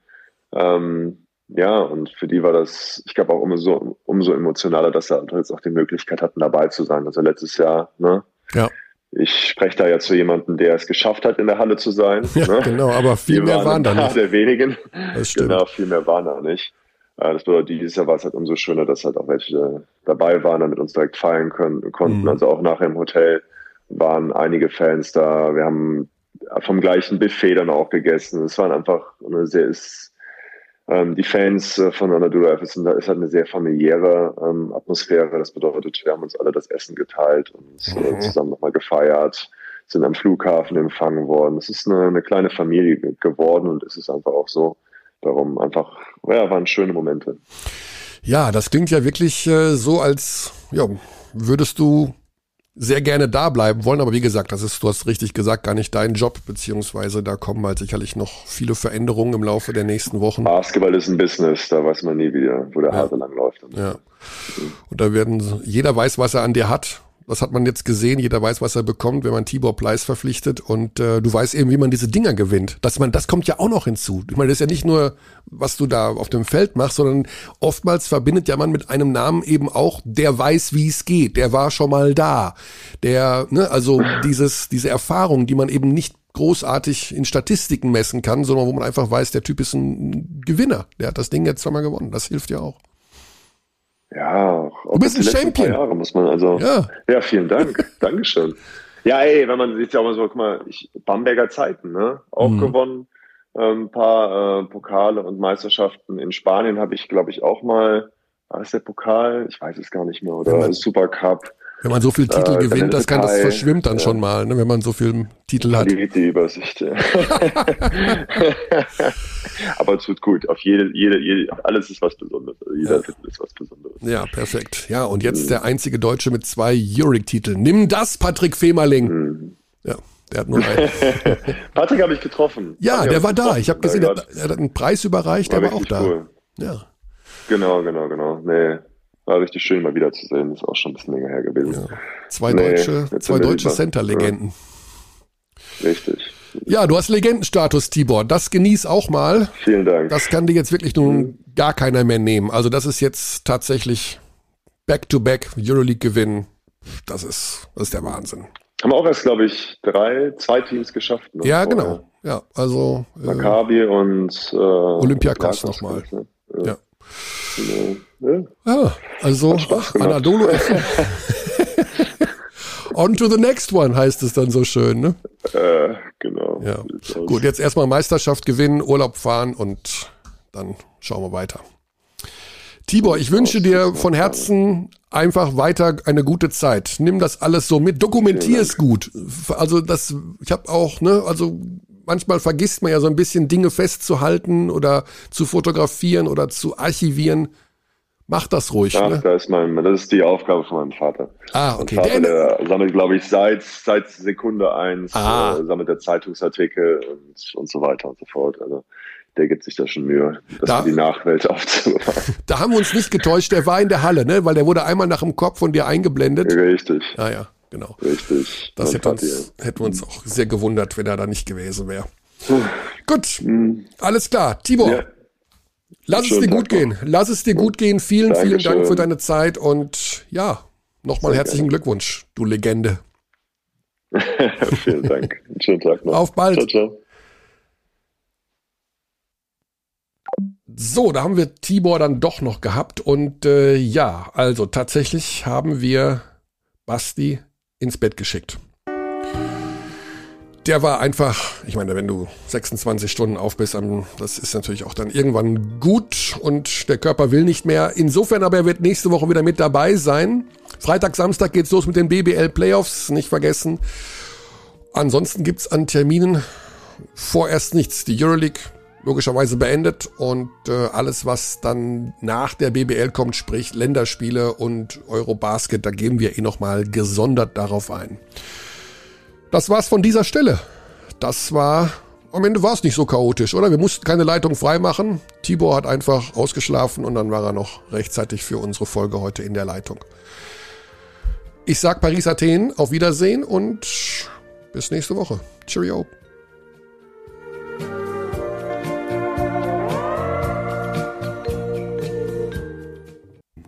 Ähm, ja, und für die war das, ich glaube auch umso, umso emotionaler, dass sie jetzt auch die Möglichkeit hatten, dabei zu sein. Also letztes Jahr, ne? Ja. Ich spreche da ja zu jemandem, der es geschafft hat, in der Halle zu sein. Ja, ne? genau, aber viel mehr waren da nicht. der wenigen. Das stimmt. Genau, viel mehr waren da nicht. Äh, das bedeutet, dieses Jahr war es halt umso schöner, dass halt auch welche dabei waren, damit uns direkt feiern können, konnten. Mhm. Also auch nachher im Hotel waren einige Fans da. Wir haben vom gleichen Buffet dann auch gegessen. Es waren einfach eine sehr, ist, ähm, die Fans äh, von Anadolu Efes sind da ist halt eine sehr familiäre ähm, Atmosphäre. Das bedeutet, wir haben uns alle das Essen geteilt und äh, mhm. zusammen nochmal gefeiert, sind am Flughafen empfangen worden. Es ist eine, eine kleine Familie geworden und es ist einfach auch so. Darum einfach, ja, waren schöne Momente. Ja, das klingt ja wirklich äh, so, als ja, würdest du sehr gerne da bleiben wollen, aber wie gesagt, das ist, du hast richtig gesagt, gar nicht dein Job, beziehungsweise da kommen halt sicherlich noch viele Veränderungen im Laufe der nächsten Wochen. Basketball ist ein Business, da weiß man nie wieder, wo der Ja. Hase lang läuft. Ja. Und da werden, jeder weiß, was er an dir hat. Das hat man jetzt gesehen. Jeder weiß, was er bekommt, wenn man Tibor Pleiss verpflichtet. Und äh, du weißt eben, wie man diese Dinger gewinnt. Dass man, das kommt ja auch noch hinzu. Ich meine, das ist ja nicht nur, was du da auf dem Feld machst, sondern oftmals verbindet ja man mit einem Namen eben auch, der weiß, wie es geht. Der war schon mal da. Der, ne, also dieses, diese Erfahrung, die man eben nicht großartig in Statistiken messen kann, sondern wo man einfach weiß, der Typ ist ein Gewinner. Der hat das Ding jetzt zweimal gewonnen. Das hilft ja auch. Ja, auch Du bist ein Champion. Jahre muss man also. Ja. Ja, vielen Dank. <laughs> Dankeschön. Ja, ey, wenn man sieht ja auch mal so, guck mal, ich, Bamberger Zeiten, ne? Auch Mhm. gewonnen. Ähm, ein paar äh, Pokale und Meisterschaften. In Spanien habe ich, glaube ich, auch mal, war das der Pokal? Ich weiß es gar nicht mehr. Oder Ja, man- Super Cup. Wenn man so viel Titel Äh, gewinnt, in das kann, das verschwimmt dann ja. schon mal, ne, wenn man so viel Titel hat. Die, die Übersicht. ja. <laughs> Aber es tut gut. Auf jede, jede, jede, alles ist was Besonderes. Jeder Ja. Titel ist was Besonderes. Ja, perfekt. Ja, und jetzt der einzige Deutsche mit zwei Euroleague-Titeln. Nimm das, Patrick Femerling. Mhm. Ja, der hat nur einen. <laughs> Patrick habe ich getroffen. Ja, Patrick der war da. getroffen. Ich habe gesehen, der hat einen Preis überreicht, der war auch da. Cool. Ja, Genau, genau, genau. Nee, war richtig schön, mal wiederzusehen. Ist auch schon ein bisschen länger her gewesen. ja. Zwei Nee, deutsche, zwei deutsche. Center-Legenden. Richtig. Ja, du hast Legendenstatus, Tibor. Das genieß auch mal. Vielen Dank. Das kann dir jetzt wirklich nun gar keiner mehr nehmen. Also das ist jetzt tatsächlich Back-to-Back Euroleague gewinnen. Das ist, das ist der Wahnsinn. Haben auch erst, glaube ich, drei, zwei Teams geschafft. Ne? Ja, genau. Ja, also äh, Maccabi und äh, Olympiakos nochmal. ne? Ja. Genau. Ja. ja, also. Anadolu FM. <laughs> <laughs> On to the next one heißt es dann so schön, ne? Äh, genau. Ja. Gut, jetzt erstmal Meisterschaft gewinnen, Urlaub fahren und dann schauen wir weiter. Tibor, ich wünsche dir von Herzen einfach weiter eine gute Zeit. Nimm das alles so mit, dokumentier es gut. Also das, ich habe auch, ne, also manchmal vergisst man ja so ein bisschen Dinge festzuhalten oder zu fotografieren oder zu archivieren. Mach das ruhig. Ach, Ne? da ist mein, das ist die Aufgabe von meinem Vater. Ah, Mein okay. Vater, Der, der sammelt, glaube ich, seit, seit Sekunde eins, Ah. äh, sammelt der Zeitungsartikel und, und so weiter und so fort. Also der gibt sich da schon Mühe, das Da- für die Nachwelt <laughs> aufzubewahren. da haben wir uns nicht getäuscht, der war in der Halle, ne? Weil der wurde einmal nach dem Kopf von dir eingeblendet. richtig, Ah ja, genau. richtig. Das hätte uns, hätten wir uns auch sehr gewundert, wenn er da nicht gewesen wäre. Gut, Hm, alles klar. Tibor, Ja, lass es schönen dir Tag gut gehen. Lass es dir gut gehen. Vielen, vielen Dank Dankeschön. für deine Zeit und ja, nochmal herzlichen Glückwunsch, du Legende. <laughs> vielen Dank. Schönen Tag noch. Auf bald. Ciao, ciao. So, da haben wir Tibor dann doch noch gehabt und äh, ja, also tatsächlich haben wir Basti ins Bett geschickt. Der war einfach, ich meine, wenn du 26 Stunden auf bist, das ist natürlich auch dann irgendwann gut und der Körper will nicht mehr. Insofern aber, er wird nächste Woche wieder mit dabei sein. Freitag, Samstag geht's los mit den BBL Playoffs, nicht vergessen. Ansonsten gibt's an Terminen vorerst nichts. Die Euroleague logischerweise beendet und äh, alles, was dann nach der BBL kommt, sprich Länderspiele und Eurobasket, da gehen wir eh nochmal gesondert darauf ein. Das war's von dieser Stelle. Das war, am Ende war es nicht so chaotisch, oder? Wir mussten keine Leitung freimachen. Tibor hat einfach ausgeschlafen und dann war er noch rechtzeitig für unsere Folge heute in der Leitung. Ich sag Paris Athen, auf Wiedersehen und bis nächste Woche. Cheerio.